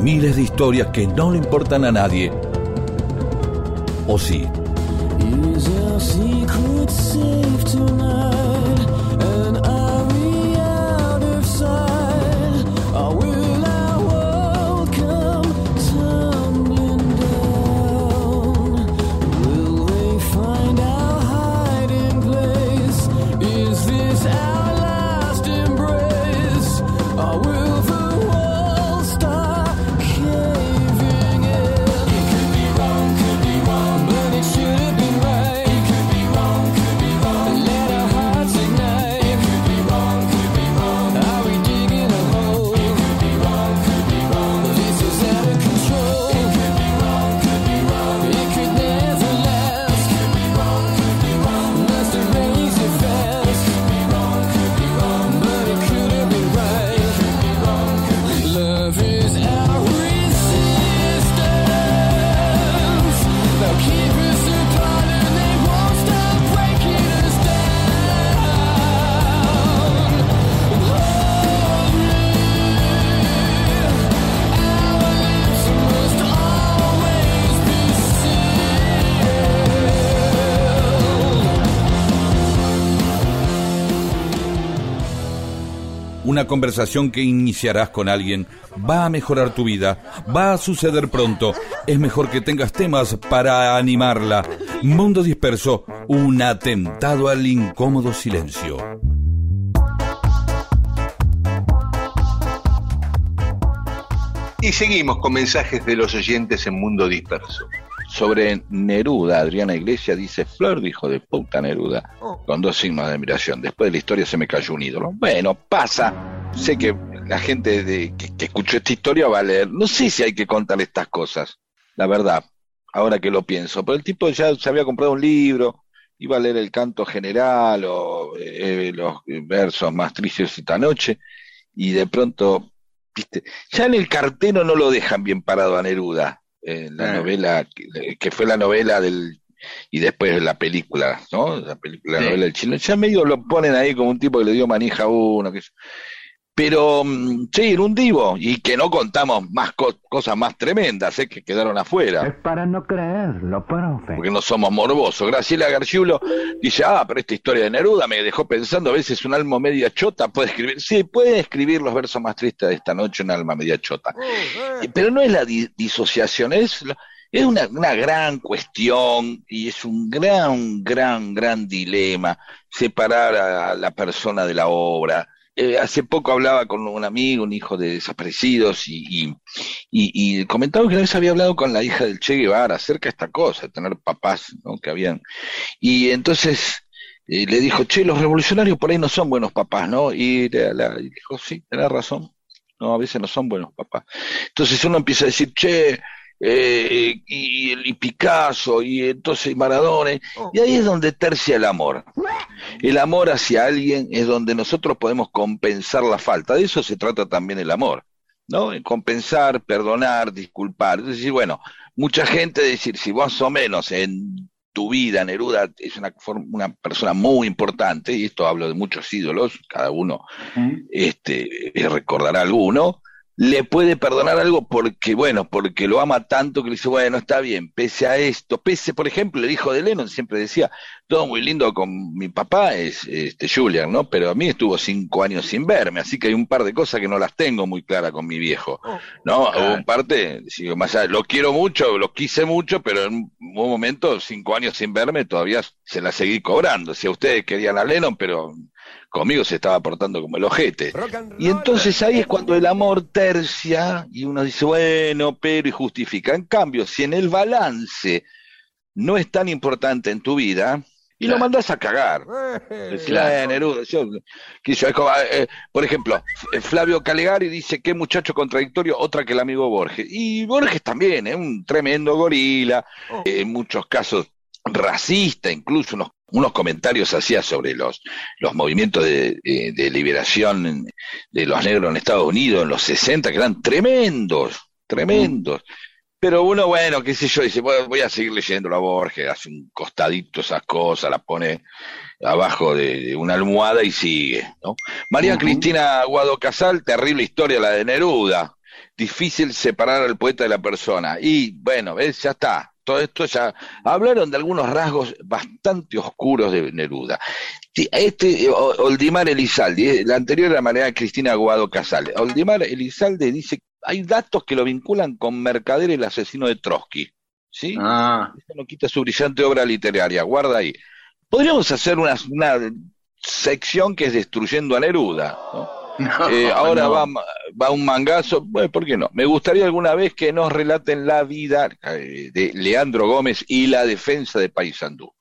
Miles de historias que no le importan a nadie. O sí. Una conversación que iniciarás con alguien va a mejorar tu vida, va a suceder pronto. Es mejor que tengas temas para animarla. Mundo disperso, un atentado al incómodo silencio. Y seguimos con mensajes de los oyentes en Mundo Disperso. Sobre Neruda, Adriana Iglesias dice, Flor de hijo de puta Neruda, con dos signos de admiración. Después de la historia se me cayó un ídolo. Bueno, pasa. Sé que la gente de- que, que escuchó esta historia va a leer. No sé si hay que contar estas cosas, la verdad, ahora que lo pienso. Pero el tipo ya se había comprado un libro, iba a leer el canto general o eh, los versos más tristes esta noche, y de pronto, viste, ya en el cartero no lo dejan bien parado a Neruda. En la Ah. novela, que, que fue la novela del, y después la película, ¿no? La película, la Sí. novela del chino. Ya medio lo ponen ahí como un tipo que le dio manija a uno, que pero mm, sí, era un divo, y que no contamos más co- cosas más tremendas, ¿eh? que quedaron afuera, para no creerlo, profe. porque no somos morbosos. Graciela Garciulo dice, ah, pero esta historia de Neruda me dejó pensando, a veces un alma media chota puede escribir, sí, puede escribir los versos más tristes de esta noche un alma media chota. Eh, Pero no es la di- disociación, es, la- es una, una gran cuestión y es un gran, gran, gran dilema separar a la persona de la obra. Eh, hace poco hablaba con un amigo, un hijo de desaparecidos, y, y, y, y comentaba que una vez había hablado con la hija del Che Guevara acerca de esta cosa, de tener papás, ¿no? Que habían. Y entonces eh, le dijo, che, los revolucionarios por ahí no son buenos papás, ¿no? Y, la- la- y dijo, sí, tenés razón. No, a veces no son buenos papás. Entonces uno empieza a decir, che, eh, y, y Picasso, y entonces y Maradona, y ahí es donde tercia el amor. El amor hacia alguien es donde nosotros podemos compensar la falta. De eso se trata también el amor, ¿no? En compensar, perdonar, disculpar. Es decir, bueno, mucha gente decir, si más o menos en tu vida, Neruda es una, una persona muy importante, y esto hablo de muchos ídolos, cada uno este, eh, recordará alguno, le puede perdonar algo porque, bueno, porque lo ama tanto que le dice, bueno, está bien, pese a esto, pese, por ejemplo, el hijo de Lennon siempre decía, todo muy lindo con mi papá, es este Julian, ¿no? Pero a mí estuvo cinco años sin verme, así que hay un par de cosas que no las tengo muy claras con mi viejo, ¿no? Claro. Hubo un parte, digo, más allá, lo quiero mucho, lo quise mucho, pero en un momento, cinco años sin verme, todavía se la seguí cobrando. Si a ustedes querían a Lennon, pero conmigo se estaba portando como el ojete. Y entonces ahí es cuando el amor tercia y uno dice, bueno, pero y justifica. En cambio, si en el balance no es tan importante en tu vida, y lo Claro. mandas a cagar. Decís, Claro. "Eh, Neruda, yo- qué sé yo, como, eh, por ejemplo, Flavio Calegari dice qué muchacho contradictorio, otra que el amigo Borges. Y Borges también, es un tremendo gorila, eh, en muchos casos racista, incluso unos, unos comentarios hacía sobre los, los movimientos de, de- de liberación de los negros en Estados Unidos en los 60, que eran tremendos, tremendos. Pero uno, bueno, qué sé yo, dice, "Bueno, voy a seguir leyendo la Borges, hace un costadito esas cosas, la pone abajo de, de una almohada y sigue, ¿no? María Cristina Aguado Casal, terrible historia la de Neruda. Difícil separar al poeta de la persona. Y bueno, ves, ya está. Todo esto ya. Hablaron de algunos rasgos bastante oscuros de Neruda. Este, eh, Oldimar Elizalde, eh, la anterior era María Cristina Aguado Casal. Oldimar Elizalde dice, hay datos que lo vinculan con Mercader, el asesino de Trotsky. ¿Sí? Ah, Eso no quita su brillante obra literaria, guarda ahí. Podríamos hacer una, una sección que es Destruyendo a Neruda, ¿no? No, Eh, ahora no. va, va un mangazo, bueno, ¿por qué no? Me gustaría alguna vez que nos relaten la vida eh, de Leandro Gómez y la defensa de Paysandú.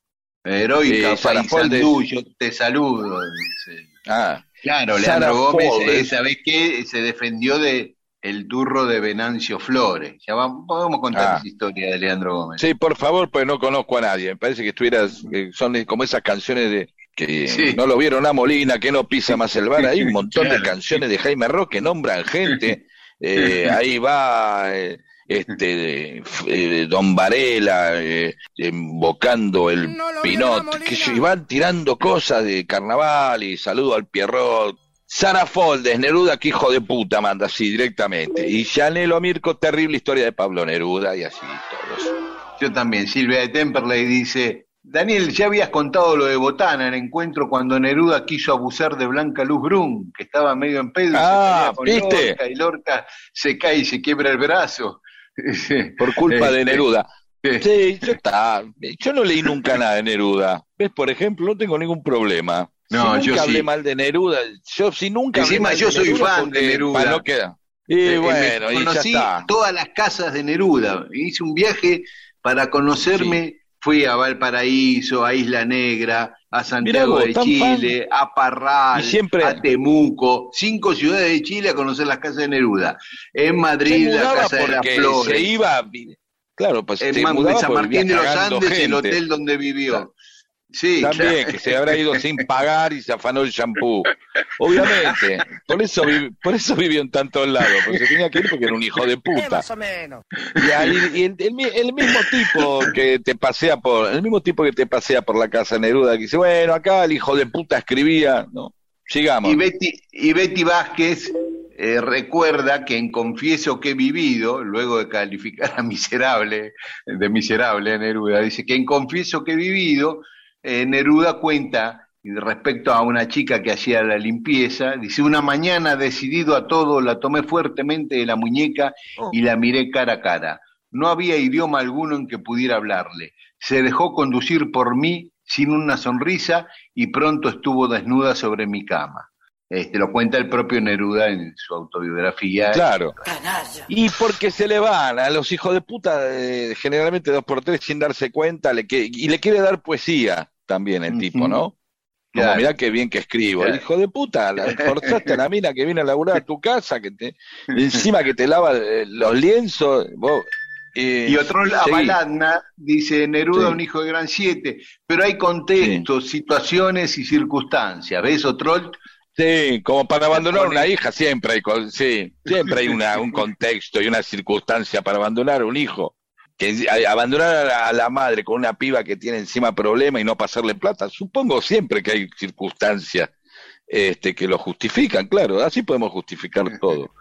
Heroica Eh, Paysandú, yo te saludo. dice. Ah, Claro, Leandro Gómez, Foldes. eh, ¿sabés qué? Se defendió de el turro de Venancio Flores. Ya vamos, podemos contar Ah. esa historia de Leandro Gómez. sí, por favor, pues no conozco a nadie. Me parece que estuvieras, son como esas canciones de que Sí. no lo vieron a Molina, que no pisa más el bar. Hay un montón de canciones de Jaime Roque que nombran gente. Eh, ahí va eh, este eh, Don Varela eh, invocando el Pinot, que y van tirando cosas de carnaval y saludo al Pierrot. Sara Foldes, Neruda, que hijo de puta, manda así directamente. Y Janelo Mirko, terrible historia de Pablo Neruda y así todos. Yo también. Silvia de Temperley dice, Daniel, ya habías contado lo de Botana en el encuentro cuando Neruda quiso abusar de Blanca Luz Brun, que estaba medio en pedo y Ah, se ¿viste? Lorca, y Lorca se cae y se quiebra el brazo. Por culpa de Este, Neruda. sí. Yo está. Yo no leí nunca nada de Neruda. ¿Ves? Por ejemplo, no tengo ningún problema. No, si yo nunca hablé sí. mal de Neruda, yo si nunca hablé Encima mal yo de soy Neruda fan de Neruda. no queda. Y Eh, bueno, me y ya conocí está. todas las casas de Neruda. Hice un viaje para conocerme. Fui a Valparaíso, a Isla Negra, a Santiago vos, de Chile, a Parral, siempre- a Temuco, cinco ciudades de Chile a conocer las casas de Neruda. En Madrid, la casa de las flores. se iba. Claro, pues en se mudaba San Martín de los Andes, el gente. hotel donde vivió. Claro. Sí, También, claro. que se habrá ido sin pagar y se afanó el shampoo. Obviamente. Por eso, vi- por eso vivió en tantos lados. Porque se tenía que ir porque era un hijo de puta. Más o menos. Y, ahí- y el, el mismo tipo que te pasea por, el mismo tipo que te pasea por la casa Neruda, que dice, bueno, acá el hijo de puta escribía, no, sigamos. Y Betty, y Betty Vázquez eh, recuerda que en Confieso que he vivido, luego de calificar a miserable, de miserable a Neruda, dice que en Confieso que he vivido, eh, Neruda cuenta y respecto a una chica que hacía la limpieza, dice, una mañana decidido a todo, la tomé fuertemente de la muñeca y la miré cara a cara. No había idioma alguno en que pudiera hablarle. Se dejó conducir por mí sin una sonrisa y pronto estuvo desnuda sobre mi cama. Este, lo cuenta el propio Neruda en su autobiografía. Claro. Y porque se le van a los hijos de puta, eh, generalmente dos por tres sin darse cuenta, le que- y le quiere dar poesía también el tipo. ¿no? Como Claro. mirá qué bien que escribo. Claro. Hijo de puta, la forzaste a la mina que viene a laburar a tu casa, que te, encima que te lava eh, los lienzos, vos, eh, Y otro. Baladna dice Neruda, Sí. un hijo de Gran Siete, pero hay contextos, situaciones y circunstancias. ¿Ves, Otrol? Sí, como para abandonar una hija siempre hay, sí, siempre hay una, un contexto y una circunstancia para abandonar un hijo. Que abandonar a la, madre con una piba que tiene encima problema y no pasarle plata, supongo siempre que hay circunstancias este, que lo justifican, claro, así podemos justificar todo.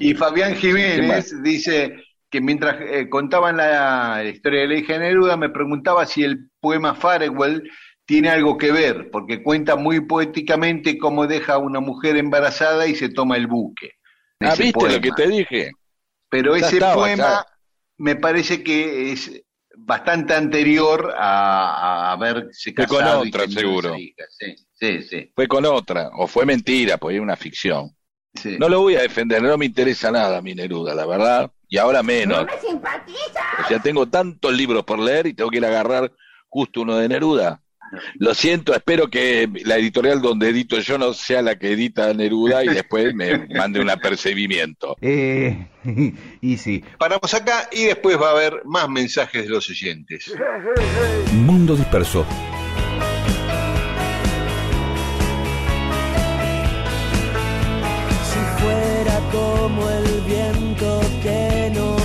Y Fabián ¿Qué Jiménez dice que mientras eh, contaban la historia de la hija Neruda, me preguntaba si el poema Farewell tiene algo que ver, porque cuenta muy poéticamente cómo deja a una mujer embarazada y se toma el buque. Ah, ¿viste poema. lo que te dije? Pero Ya ese estaba, poema. Me parece que es bastante anterior a, a haberse Fue con casado y otra, seguro. esa hija. Sí, sí, sí, Fue con otra, o fue mentira, pues es una ficción. sí. No lo voy a defender, no me interesa nada mi Neruda, la verdad, y ahora menos. me simpatiza. O sea, tengo tantos libros por leer y tengo que ir a agarrar justo uno de Neruda. Lo siento, espero que la editorial donde edito yo no sea la que edita Neruda y después me mande un apercibimiento. Eh, y sí. Paramos acá y después va a haber más mensajes de los oyentes. Mundo disperso. Si fuera como el viento que no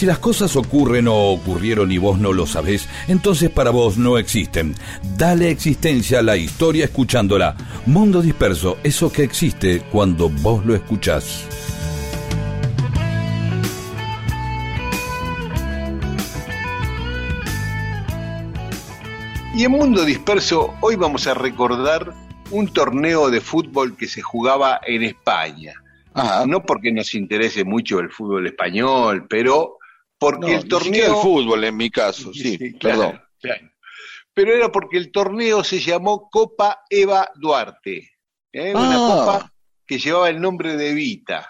Si las cosas ocurren o ocurrieron y vos no lo sabés, entonces para vos no existen. Dale existencia a la historia escuchándola. Mundo disperso, eso que existe cuando vos lo escuchás. Y en Mundo Disperso, hoy vamos a recordar un torneo de fútbol que se jugaba en España. Ajá. No porque nos interese mucho el fútbol español, pero porque No, el torneo. el fútbol en mi caso, sí, claro, perdón. claro. Pero era porque el torneo se llamó Copa Eva Duarte. ¿eh? Una Ah. copa que llevaba el nombre de Evita.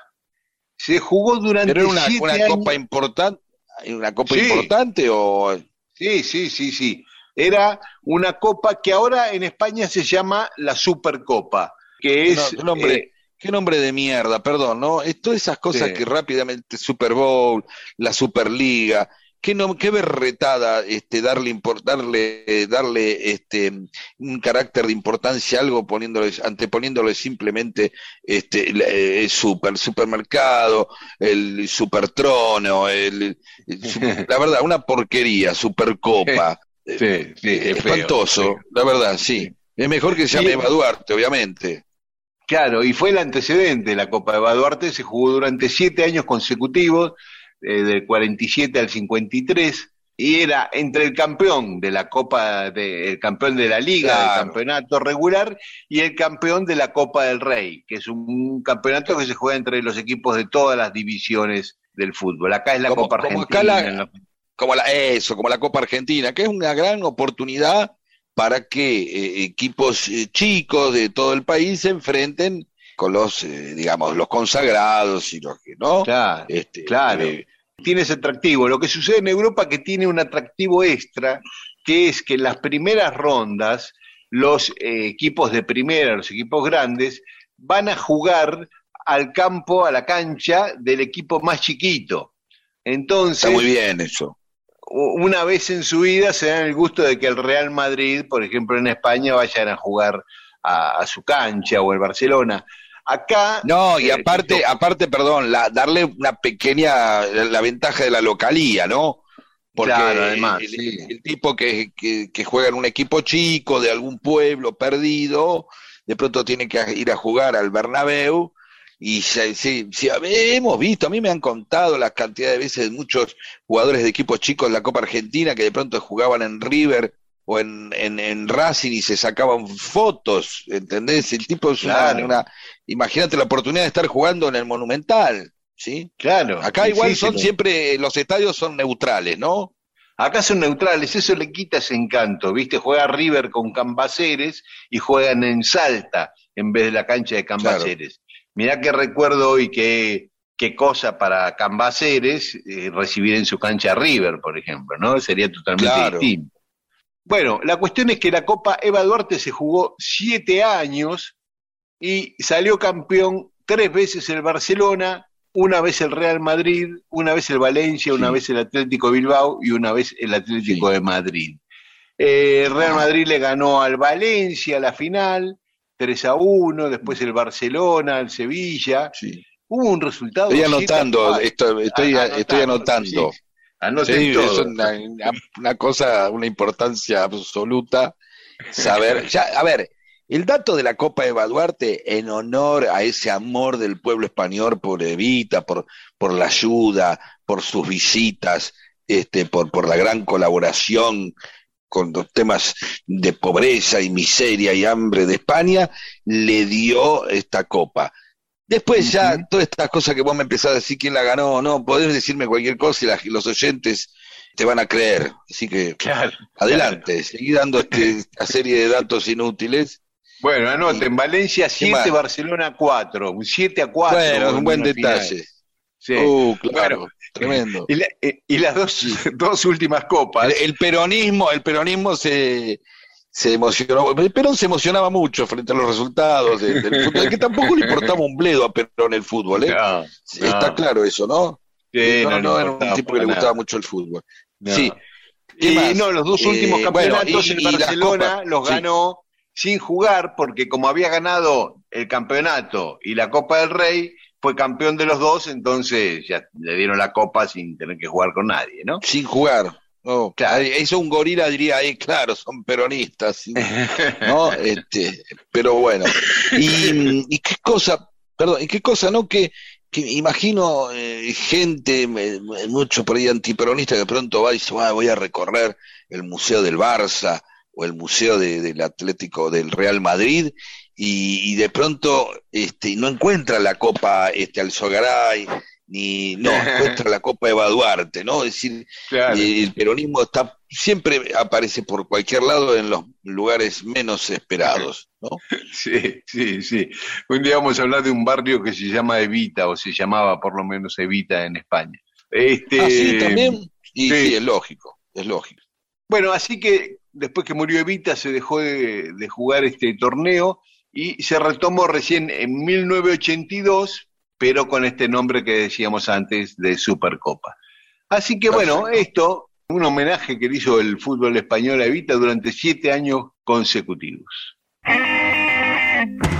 Se jugó durante Pero era una, siete una años. copa importante, una copa Sí. importante o Sí, sí, sí, sí. Era una copa que ahora en España se llama la Supercopa, que es No, nombre, eh, qué nombre de mierda, perdón, ¿no? Es todas esas cosas Sí. que rápidamente, Super Bowl, la Superliga, qué, no, qué berretada este, darle, darle, eh, darle este, un carácter de importancia a algo poniéndole, anteponiéndole simplemente este, el, eh, super, supermercado, el supertrono, el, el la verdad, una porquería, Supercopa. sí, sí, es feo, Espantoso, feo. la verdad, sí. Es mejor que se llame. Eva Duarte, obviamente. Claro, y fue el antecedente de la Copa Eva Duarte, se jugó durante siete años consecutivos, eh, del 47 al 53, y era entre el campeón de la Copa, de, el campeón de la Liga, Claro. del campeonato regular, y el campeón de la Copa del Rey, que es un campeonato que se juega entre los equipos de todas las divisiones del fútbol. Acá es la Como- Copa como Argentina. acá la- como la, eso, como la Copa Argentina, que es una gran oportunidad para que eh, equipos eh, chicos de todo el país se enfrenten con los, eh, digamos, los consagrados y los que no. Claro, Este, claro. tiene ese atractivo. Lo que sucede en Europa que tiene un atractivo extra, que es que en las primeras rondas los equipos de primera, los equipos grandes, van a jugar al campo, a la cancha del equipo más chiquito. Entonces, está muy bien eso. Una vez en su vida se dan el gusto de que el Real Madrid, por ejemplo, en España, vayan a jugar a, a su cancha o el Barcelona. Acá. No, y eh, aparte, aparte, perdón, la, darle una pequeña, la ventaja de la localía, ¿no? Porque Claro, además, el, sí. el tipo que, que, que juega en un equipo chico de algún pueblo perdido, de pronto tiene que ir a jugar al Bernabéu y a ver, hemos visto, a mí me han contado la cantidad de veces de muchos jugadores de equipos chicos de la Copa Argentina que de pronto jugaban en River o en, en, en Racing y se sacaban fotos, ¿entendés? El tipo es una- Claro. una, imagínate la oportunidad de estar jugando en el Monumental, ¿sí? Claro. Acá igual son siempre, los estadios son neutrales, ¿no? Acá son neutrales, eso le quita ese encanto, ¿viste? Juega River con Cambaceres y juegan en Salta en vez de la cancha de Cambaceres. Mirá que recuerdo hoy que qué cosa para Cambaceres eh, recibir en su cancha a River, por ejemplo, ¿no? Sería totalmente Claro. distinto. Bueno, la cuestión es que la Copa Eva Duarte se jugó siete años y salió campeón tres veces el Barcelona, una vez el Real Madrid, una vez el Valencia, una Sí. vez el Atlético Bilbao y una vez el Atlético de Madrid. Eh, el Real Madrid le ganó al Valencia la final, 3 a 1, después el Barcelona, al Sevilla. Sí. Hubo un resultado. Estoy 7 a anotando, 4. esto- estoy, estoy anotando. sí. Anoten Sí, todo. es una, una- una cosa, una importancia absoluta saber. Ya, a ver, el dato de la Copa de Baduarte en honor a ese amor del pueblo español por Evita, por, por la ayuda, por sus visitas, este, por, por la gran colaboración con los temas de pobreza y miseria y hambre de España, le dio esta copa. Después ya, todas estas cosas que vos me empezás a decir quién la ganó o no, podés decirme cualquier cosa y la- los oyentes te van a creer. Así que Claro. adelante, seguí dando este, esta serie de datos inútiles. Bueno, anoten, Valencia 7, más? Barcelona 4, un 7 a 4. Bueno, es un en buen una final. Sí. Uh, claro, Bueno, tremendo. Y, la- eh, y las dos, dos últimas copas. El, el peronismo, el peronismo se, se emocionó. El Perón se emocionaba mucho frente a los resultados de- del fútbol, que tampoco le importaba un bledo a Perón el fútbol, ¿eh? No, Está claro eso, ¿no? Sí, no, no no, era un tipo que le gustaba mucho el fútbol. Sí. ¿Qué Y más? no, los dos Eh, últimos bueno, campeonatos y las Barcelona los sí. ganó sin jugar porque como había ganado el campeonato y la Copa del Rey, fue campeón de los dos, entonces ya le dieron la copa sin tener que jugar con nadie, ¿no? Sin jugar. Oh, Claro. Eso un gorila diría, ahí, claro, son peronistas, sí, ¿no? Este, pero bueno. Y, y qué cosa, perdón, y qué cosa, ¿no? Que, que imagino eh, gente, eh, mucho por ahí antiperonista, que de pronto va y dice, "Ah, voy a recorrer el Museo del Barça o el Museo de- del Atlético del Real Madrid y, y de pronto este, no encuentra la Copa este, Alzogaray, ni no encuentra la Copa de Baduarte, ¿no? Es decir, Claro. eh, el peronismo está siempre aparece por cualquier lado en los lugares menos esperados, ¿no? Sí, sí, sí. Un día vamos a hablar de un barrio que se llama Evita, o se llamaba por lo menos Evita en España. Este, Ah, sí, también. Y sí. sí, es lógico, es lógico. Bueno, así que después que murió Evita se dejó de, de jugar este torneo y se retomó recién en 1982, pero con este nombre que decíamos antes de Supercopa. Así que bueno, esto, un homenaje que le hizo el fútbol español a Evita durante siete años consecutivos.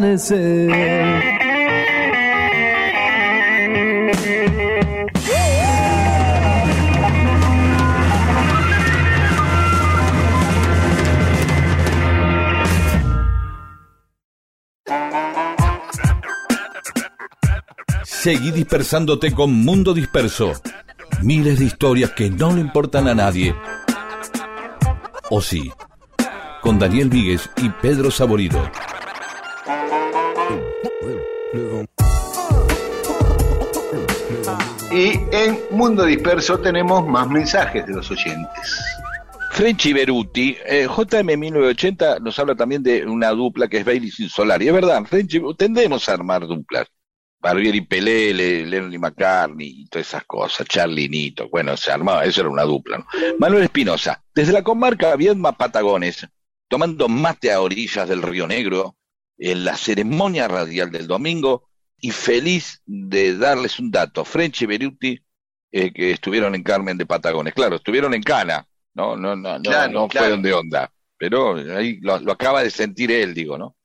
amanecer. Seguí dispersándote con Mundo Disperso. Miles de historias que no le importan a nadie. O sí, con Daniel Víguez y Pedro Saborido. Y en Mundo Disperso tenemos más mensajes de los oyentes. Frenchy Beruti, eh, JM1980 nos habla también de una dupla que es Bailey sin Solari. Es verdad, Frenchy, tendemos a armar duplas. Barbieri Pelé, Le- Lennon y McCartney y todas esas cosas, Charlie Nito, bueno, se armaba, eso era una dupla. Manuel Espinosa, desde la comarca Viedma Patagones, tomando mate a orillas del Río Negro, en la ceremonia radial del domingo, y feliz de darles un dato, Frenchy Beruti, eh, que estuvieron en Carmen de Patagones, claro, estuvieron en Cana, no, no, no, no, Claro, no claro. fueron de onda, pero ahí lo, lo acaba de sentir él, digo, ¿no?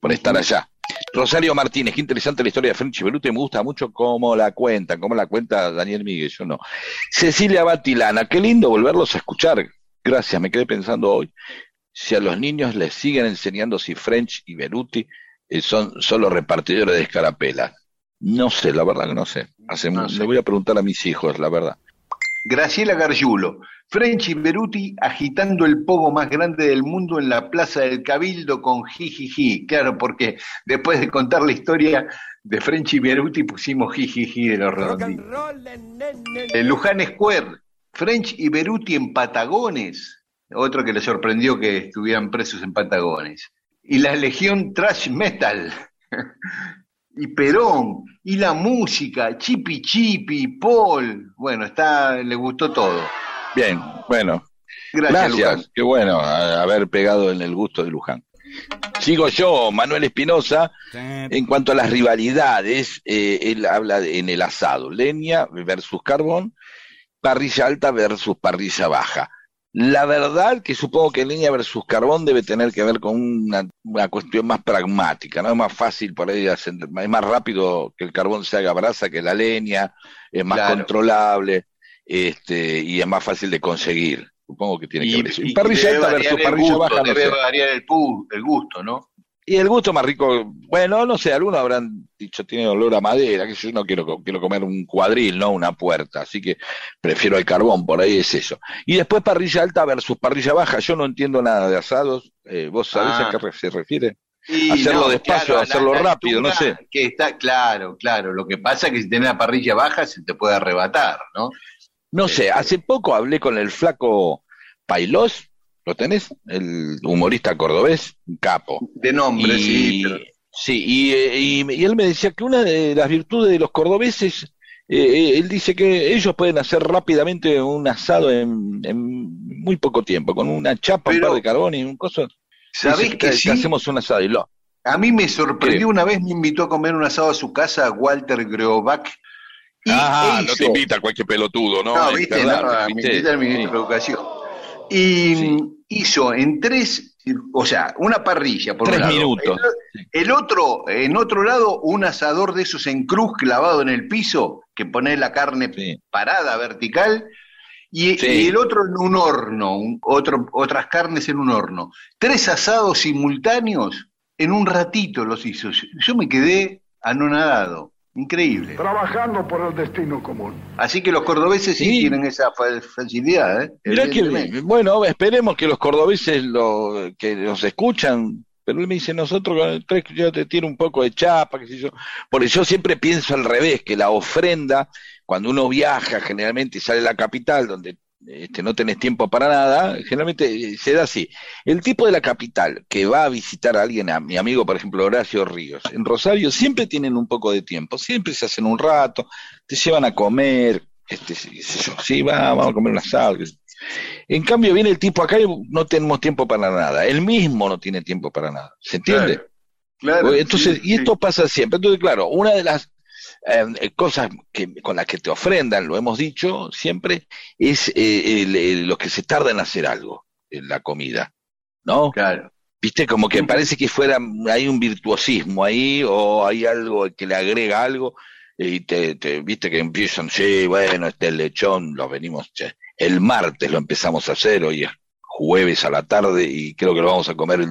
Por estar allá. Rosario Martínez, qué interesante la historia de Frenchy Beruti, me gusta mucho cómo la cuentan, cómo la cuenta Daniel Miguel, yo no. Cecilia Batilana, qué lindo volverlos a escuchar. Gracias, me quedé pensando hoy. Si a los niños les siguen enseñando si French y Beruti eh, son solo repartidores de escarapelas. No sé, la verdad que no sé. Hace No sé. Le voy a preguntar a mis hijos, la verdad. Graciela Gargiulo, Frenchy Beruti agitando el pogo más grande del mundo en la Plaza del Cabildo con jijiji. Claro, porque después de contar la historia de Frenchy Beruti pusimos jijiji de los redonditos. En Luján Square, French y Beruti en Patagones. Otro que le sorprendió que estuvieran presos en Patagones. Y la Legión Trash Metal. y Perón. Y la música. Chipi Chipi, Paul. Bueno, está, le gustó todo. Bien, bueno, Gracias, Gracias, Luján. qué bueno a- haber pegado en el gusto de Luján. Sigo yo, Manuel Espinosa. En cuanto a las rivalidades, eh, él habla de- en el asado, leña versus carbón, parrilla alta versus parrilla baja. La verdad que supongo que leña versus carbón debe tener que ver con una, una cuestión más pragmática, ¿no? Es más fácil por ahí, hacer- es más rápido que el carbón se haga brasa que la leña, es más Claro. controlable, este, y es más fácil de conseguir. Supongo que tiene que ver eso. y- y parrilla alta versus parrilla gusto, baja, debe variar el, el gusto, ¿no? Y el gusto más rico, bueno, no sé, algunos habrán dicho tiene olor a madera, que yo no quiero, quiero comer un cuadril, no una puerta, así que prefiero el carbón, por ahí es eso. Y después parrilla alta versus parrilla baja, yo no entiendo nada de asados, eh, ¿vos sabés Ah. a qué re- se refiere? Hacerlo despacio, hacerlo la rápido, no sé. Que está claro, claro. Lo que pasa es que si tenés la parrilla baja se te puede arrebatar, ¿no? No sé, hace poco hablé con el flaco Pailós, ¿lo tenés? El humorista cordobés, capo. De nombre, y, sí. pero- sí, y, eh, y- y él me decía que una de las virtudes de los cordobeses, eh, eh, él dice que ellos pueden hacer rápidamente un asado en, en muy poco tiempo, con una chapa, Pero- un par de carbón y un coso. ¿Sabés que sí? hacemos un asado y lo. A mí me sorprendió una vez, me invitó a comer un asado a su casa, Walter Greobach. Y Ah, e no te invita cualquier pelotudo, ¿no? Viste, no, a mi ¿viste? invita ministro de Educación. Y Sí. hizo en tres, o sea, una parrilla por Tres un lado. minutos. El, el otro, en otro lado, un asador de esos en cruz clavado en el piso, que pone la carne Sí. parada vertical. Y, Sí. y el otro en un horno, un- otro, otras carnes en un horno. Tres asados simultáneos en un ratito los hizo. Yo, yo me quedé anonadado. Increíble. Trabajando por el destino común. Así que los cordobeses sí, Sí. tienen esa fa- facilidad, ¿eh? Mirá que, bueno, esperemos que los cordobeses lo, que nos escuchan, pero él me dice, nosotros con el tres ya te tiene un poco de chapa, qué sé yo. Porque yo siempre pienso al revés, que la ofrenda, cuando uno viaja generalmente y sale a la capital, donde este, no tenés tiempo para nada, generalmente eh, se da así. El tipo de la capital que va a visitar a alguien, a mi amigo, por ejemplo, Horacio Ríos, en Rosario siempre tienen un poco de tiempo, siempre se hacen un rato, te llevan a comer, este, sí, va, vamos a comer un asado. En cambio, viene el tipo acá y no tenemos tiempo para nada. Él mismo no tiene tiempo para nada. ¿Se entiende? Claro, Entonces, sí, y esto sí. pasa siempre. Entonces, claro, una de las eh, cosas que, con las que te ofrendan, lo hemos dicho siempre, es eh, el- el- los que se tardan en hacer algo, en la comida. ¿No? Claro. Viste, como que parece que fuera, hay un virtuosismo ahí, o hay algo que le agrega algo, y te, te- viste que empiezan, sí, bueno, este lechón, lo venimos, che, el martes lo empezamos a hacer, hoy es jueves a la tarde, y creo que lo vamos a comer el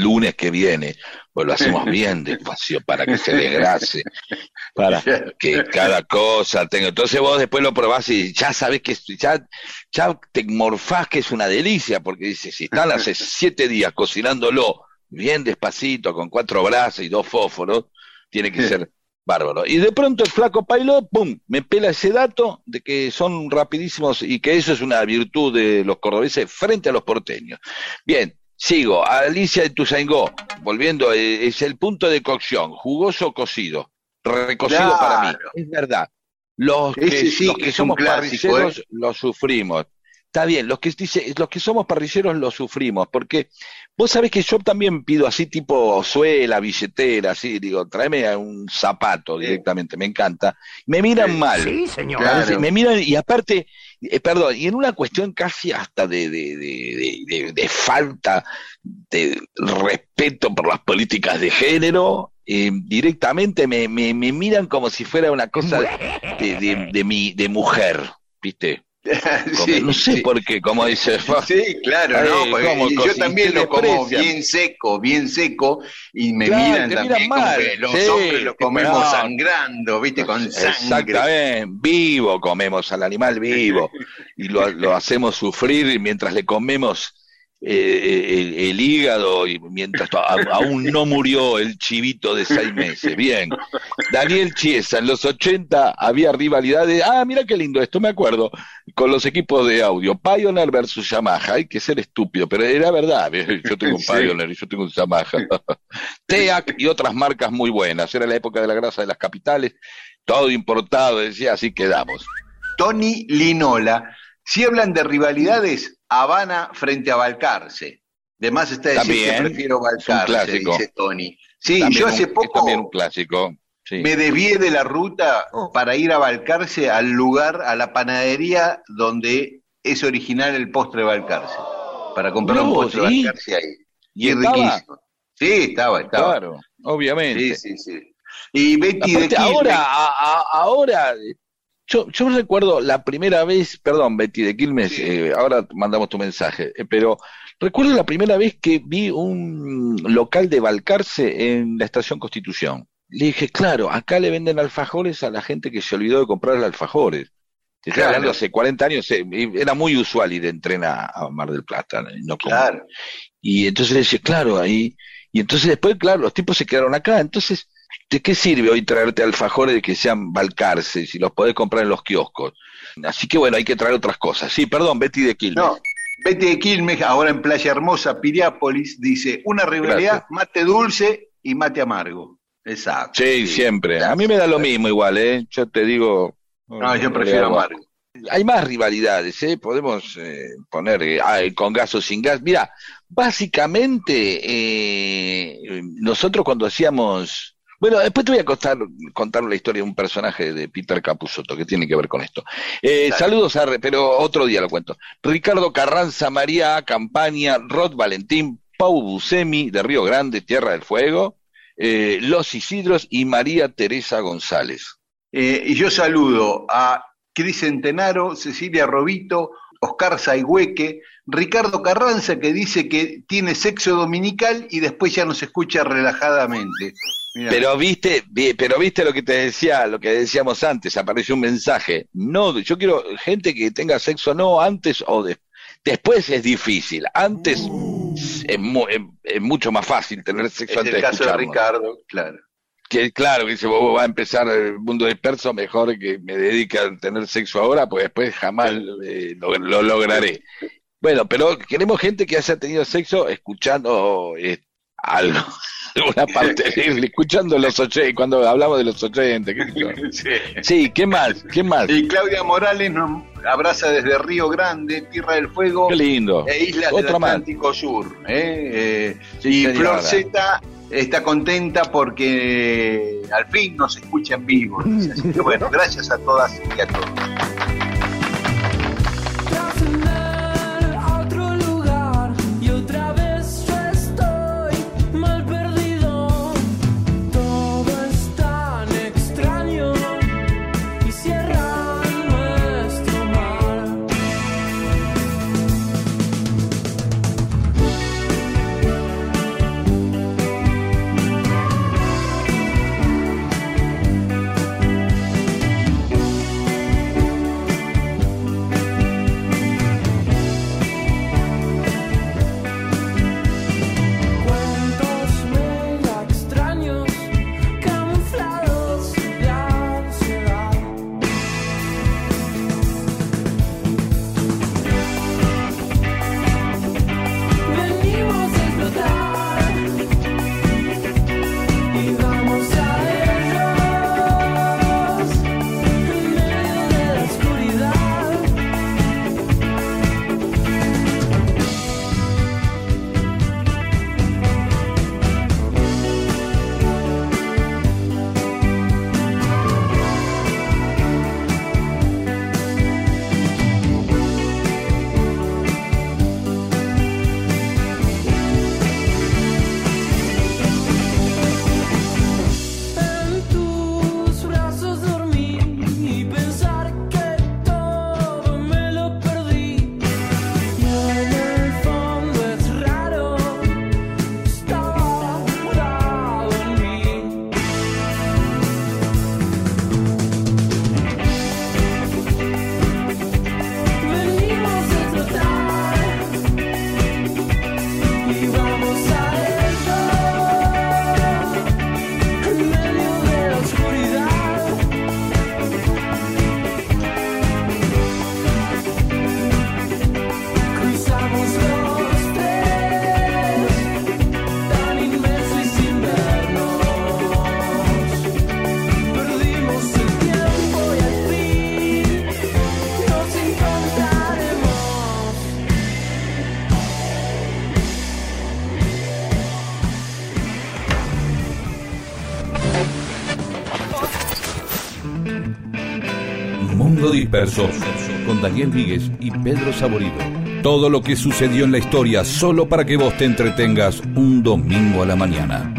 lunes que viene, pues lo hacemos bien despacio para que se desgrase, para que cada cosa tenga. Entonces vos después lo probás y ya sabés que es- ya, ya te morfás que es una delicia, porque dices, si están hace siete días cocinándolo bien despacito, con cuatro brasas y dos fósforos, tiene que ser bárbaro. Y de pronto el flaco Pailó, pum, me pela ese dato de que son rapidísimos y que eso es una virtud de los cordobeses frente a los porteños. Bien, sigo. Alicia de Tuzaingó, volviendo, eh, es el punto de cocción, jugoso cocido, recocido Claro. para mí. Es verdad. Los que, Ese sí los que somos clásico, parrilleros lo sufrimos. Está bien, los que dice, los que somos parrilleros lo sufrimos, porque vos sabés que yo también pido así tipo suela, billetera, así, digo, tráeme un zapato directamente, me encanta. Me miran Sí, mal. Sí, señor. Claro. Me miran, y aparte, eh, perdón, y en una cuestión casi hasta de, de, de, de- de- de falta de respeto por las políticas de género, eh, directamente me, me, me miran como si fuera una cosa de, de, de mi, de mujer, ¿viste? Como- Sí, no sé sí. por qué, como dice. Sí, claro, Ay, no, cómo yo también lo como bien seco, bien seco, y me Claro, miran también miran como que los sí, hombres lo comemos no. sangrando, viste, con sangre. Exactamente, vivo comemos al animal vivo y lo, lo hacemos sufrir mientras le comemos eh, el, el hígado y mientras aún no murió el chivito de seis meses. Bien, Daniel Chiesa, en los 80 había rivalidades, ah, mira qué lindo esto, me acuerdo, con los equipos de audio, Pioneer versus Yamaha, hay que ser estúpido, pero era verdad, yo tengo un. Pioneer y yo tengo un Yamaha. TEAC y otras marcas muy buenas, era la época de la grasa de las capitales, todo importado, decía, así quedamos. Tony Linola, si hablan de rivalidades, Habana frente a Balcarce. De más está decir También, que prefiero es un Balcarce, clásico. dice Tony. Sí, También yo hace es poco también un clásico. sí. me desvié de la ruta para ir a Balcarce al lugar, a la panadería donde es original el postre de Balcarce. Para comprar un postre de ¿sí? Balcarce ahí. ¿Y es estaba? riquísimo. Sí, estaba, estaba. Claro, obviamente. Sí, sí, sí. Y Betty de Aparte, Quilmes- ahora, a- a- ahora, yo, yo recuerdo la primera vez, perdón, Betty de Quilmes, Sí. eh, ahora mandamos tu mensaje, eh, pero recuerdo la primera vez que vi un local de Balcarce en la estación Constitución. Le dije, claro, acá le venden alfajores a la gente que se olvidó de comprar alfajores. Te Claro. hablando hace 40 años, eh, era muy usual ir en tren a, a Mar del Plata, no como- Claro. y entonces decía, claro, ahí. Y entonces después, claro, los tipos se quedaron acá. Entonces, ¿de qué sirve hoy traerte alfajores que sean balcarce si los podés comprar en los kioscos? Así que bueno, hay que traer otras cosas. Sí, perdón, Betty de Quilmes. No, Betty de Quilmes, ahora en Playa Hermosa, Piriápolis, dice, una rivalidad, mate dulce y mate amargo. Exacto. Sí, siempre. A mí me da lo mismo igual, ¿eh? Yo te digo. No, yo prefiero amargo. Hay más rivalidades, ¿eh? Podemos eh, poner eh, ah, con gas o sin gas. Mira, básicamente eh, nosotros cuando hacíamos... Bueno, después te voy a contar, contar la historia de un personaje de Peter Capusotto que tiene que ver con esto. Eh, saludos a, pero otro día lo cuento. Ricardo Carranza, María Campaña, Rod Valentín, Pau Busemi de Río Grande, Tierra del Fuego, eh, Los Isidros y María Teresa González. Eh, y yo saludo a Cris Centenaro, Cecilia Robito, Oscar Saigüeque, Ricardo Carranza, que dice que tiene sexo dominical y después ya nos escucha relajadamente. Mirá. Pero viste, vi- pero viste lo que te decía, lo que decíamos antes, apareció un mensaje. No, yo quiero gente que tenga sexo no antes o de- después es difícil. Antes es, mu- es- es mucho más fácil tener sexo es antes el de caso de. Ricardo, claro. Que claro, que dice, vos va a empezar el mundo disperso, mejor que me dedique a tener sexo ahora, pues después jamás eh, lo, lo lograré. Bueno, pero queremos gente que haya tenido sexo escuchando eh, algo, alguna parte, escuchando los 80, cuando hablamos de los 80, qué sé yo. Sí. Sí, ¿qué más? ¿Qué más? Y Claudia Morales nos abraza desde Río Grande, Tierra del Fuego Qué lindo. e Islas del más. Atlántico Sur. ¿eh? Eh, Sí, y. Flor Z está contenta porque al fin nos escucha en vivo. Así que bueno, gracias a todas y a todos. Disperso, con Daniel Víguez y Pedro Saborido. Todo lo que sucedió en la historia solo para que vos te entretengas un domingo a la mañana.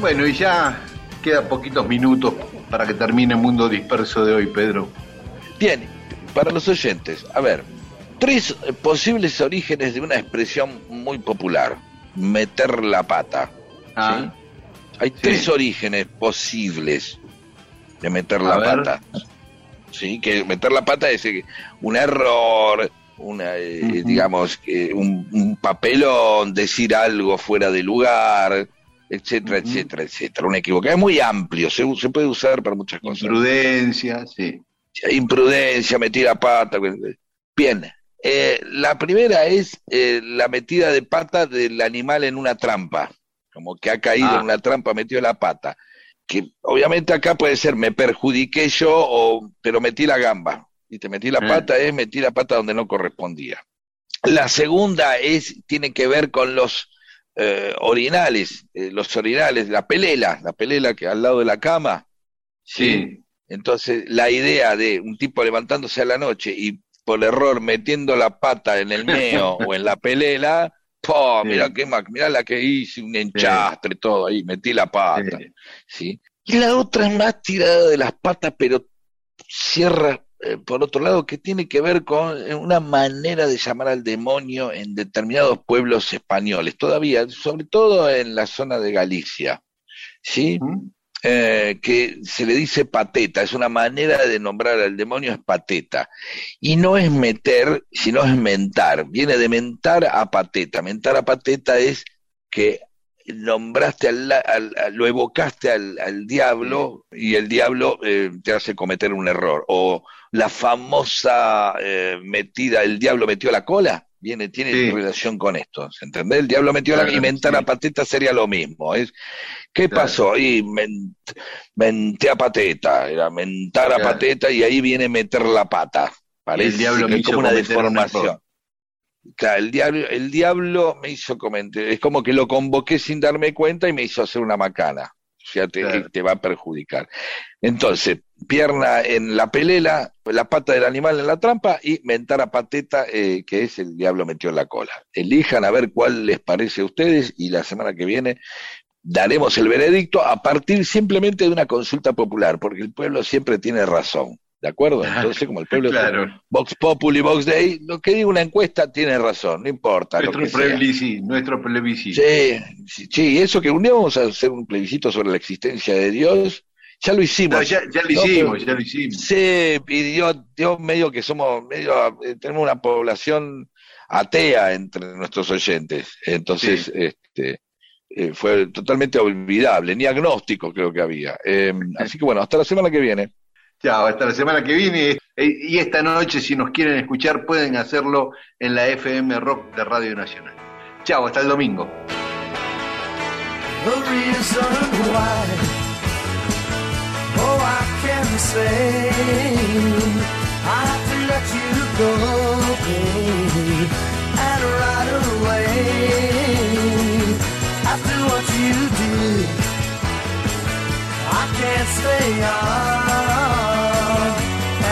Bueno, y ya quedan poquitos minutos para que termine el mundo disperso de hoy, Pedro. Bien, para los oyentes, a ver, tres posibles orígenes de una expresión muy popular, meter la pata. Ah, Hay tres orígenes posibles de meter la pata. Sí, que meter la pata es eh, un error, una, eh, digamos, que un, un papelón, decir algo fuera de lugar, etcétera, etcétera, etcétera. Una equivocación. Es muy amplio, se, se puede usar para muchas cosas. Imprudencia, sí. Imprudencia, metí la pata. Bien, eh, la primera es eh, la metida de pata del animal en una trampa, como que ha caído Ah. en una trampa, metió la pata. Que obviamente acá puede ser me perjudiqué yo, o, pero metí la gamba. Y te metí la Mm. pata es metí la pata donde no correspondía. La segunda es, tiene que ver con los eh, orinales, eh, los orinales, la pelela, la pelela que al lado de la cama. Sí. Entonces, la idea de un tipo levantándose a la noche y por error metiendo la pata en el meo o en la pelela, ¡po! Sí. Mira qué mirá la que hice, un enchastre, todo ahí, metí la pata. Sí. Y la otra es más tirada de las patas, pero cierra eh, por otro lado, que tiene que ver con eh, una manera de llamar al demonio en determinados pueblos españoles, todavía, sobre todo en la zona de Galicia. ¿Sí? Eh, que se le dice pateta, es una manera de nombrar al demonio, es pateta. Y no es meter, sino es mentar. Viene de mentar a pateta. Mentar a pateta es que nombraste al, al- lo evocaste al, al diablo y el diablo eh, te hace cometer un error. O la famosa eh, metida, el diablo metió la cola, viene, tiene Sí. relación con esto, ¿se entiende? El diablo metió la Claro, mentar sí. a pateta sería lo mismo. Es, ¿Qué Claro. pasó? Y men- menté a pateta, era mentar a Claro. pateta y ahí viene meter la pata. Parece el diablo que me es como una deformación. el diablo, el diablo me hizo comentar, es como que lo convoqué sin darme cuenta y me hizo hacer una macana. O sea, te va a perjudicar. Entonces, pierna en la pelela, la pata del animal en la trampa y mentar a pateta, eh, que es el diablo metió en la cola. Elijan a ver cuál les parece a ustedes y la semana que viene daremos el veredicto a partir simplemente de una consulta popular, porque el pueblo siempre tiene razón. ¿De acuerdo? Entonces, como el pueblo Claro. Vox Populi, Vox Day, lo que diga una encuesta tiene razón, no importa. Nuestro plebiscito, nuestro plebiscito. Sí, sí, sí, eso que un día vamos a hacer un plebiscito sobre la existencia de Dios, ya lo hicimos. No, ya, ya lo hicimos, ya lo hicimos. Sí, y Dios, Dios medio que somos, medio, eh, tenemos una población atea entre nuestros oyentes. Entonces, este, eh, fue totalmente olvidable, ni agnóstico creo que había. Eh, así que bueno, hasta la semana que viene. Chao, hasta la semana que viene. Y esta noche, si nos quieren escuchar, pueden hacerlo en la FM Rock de Radio Nacional. Chao, hasta el domingo. Oh, I can say I have to let you go, babe, and right away. After what you did, I can't stay on,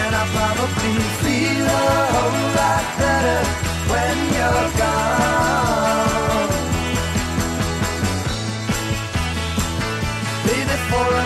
and I probably feel a whole lot better when you're gone. Baby, for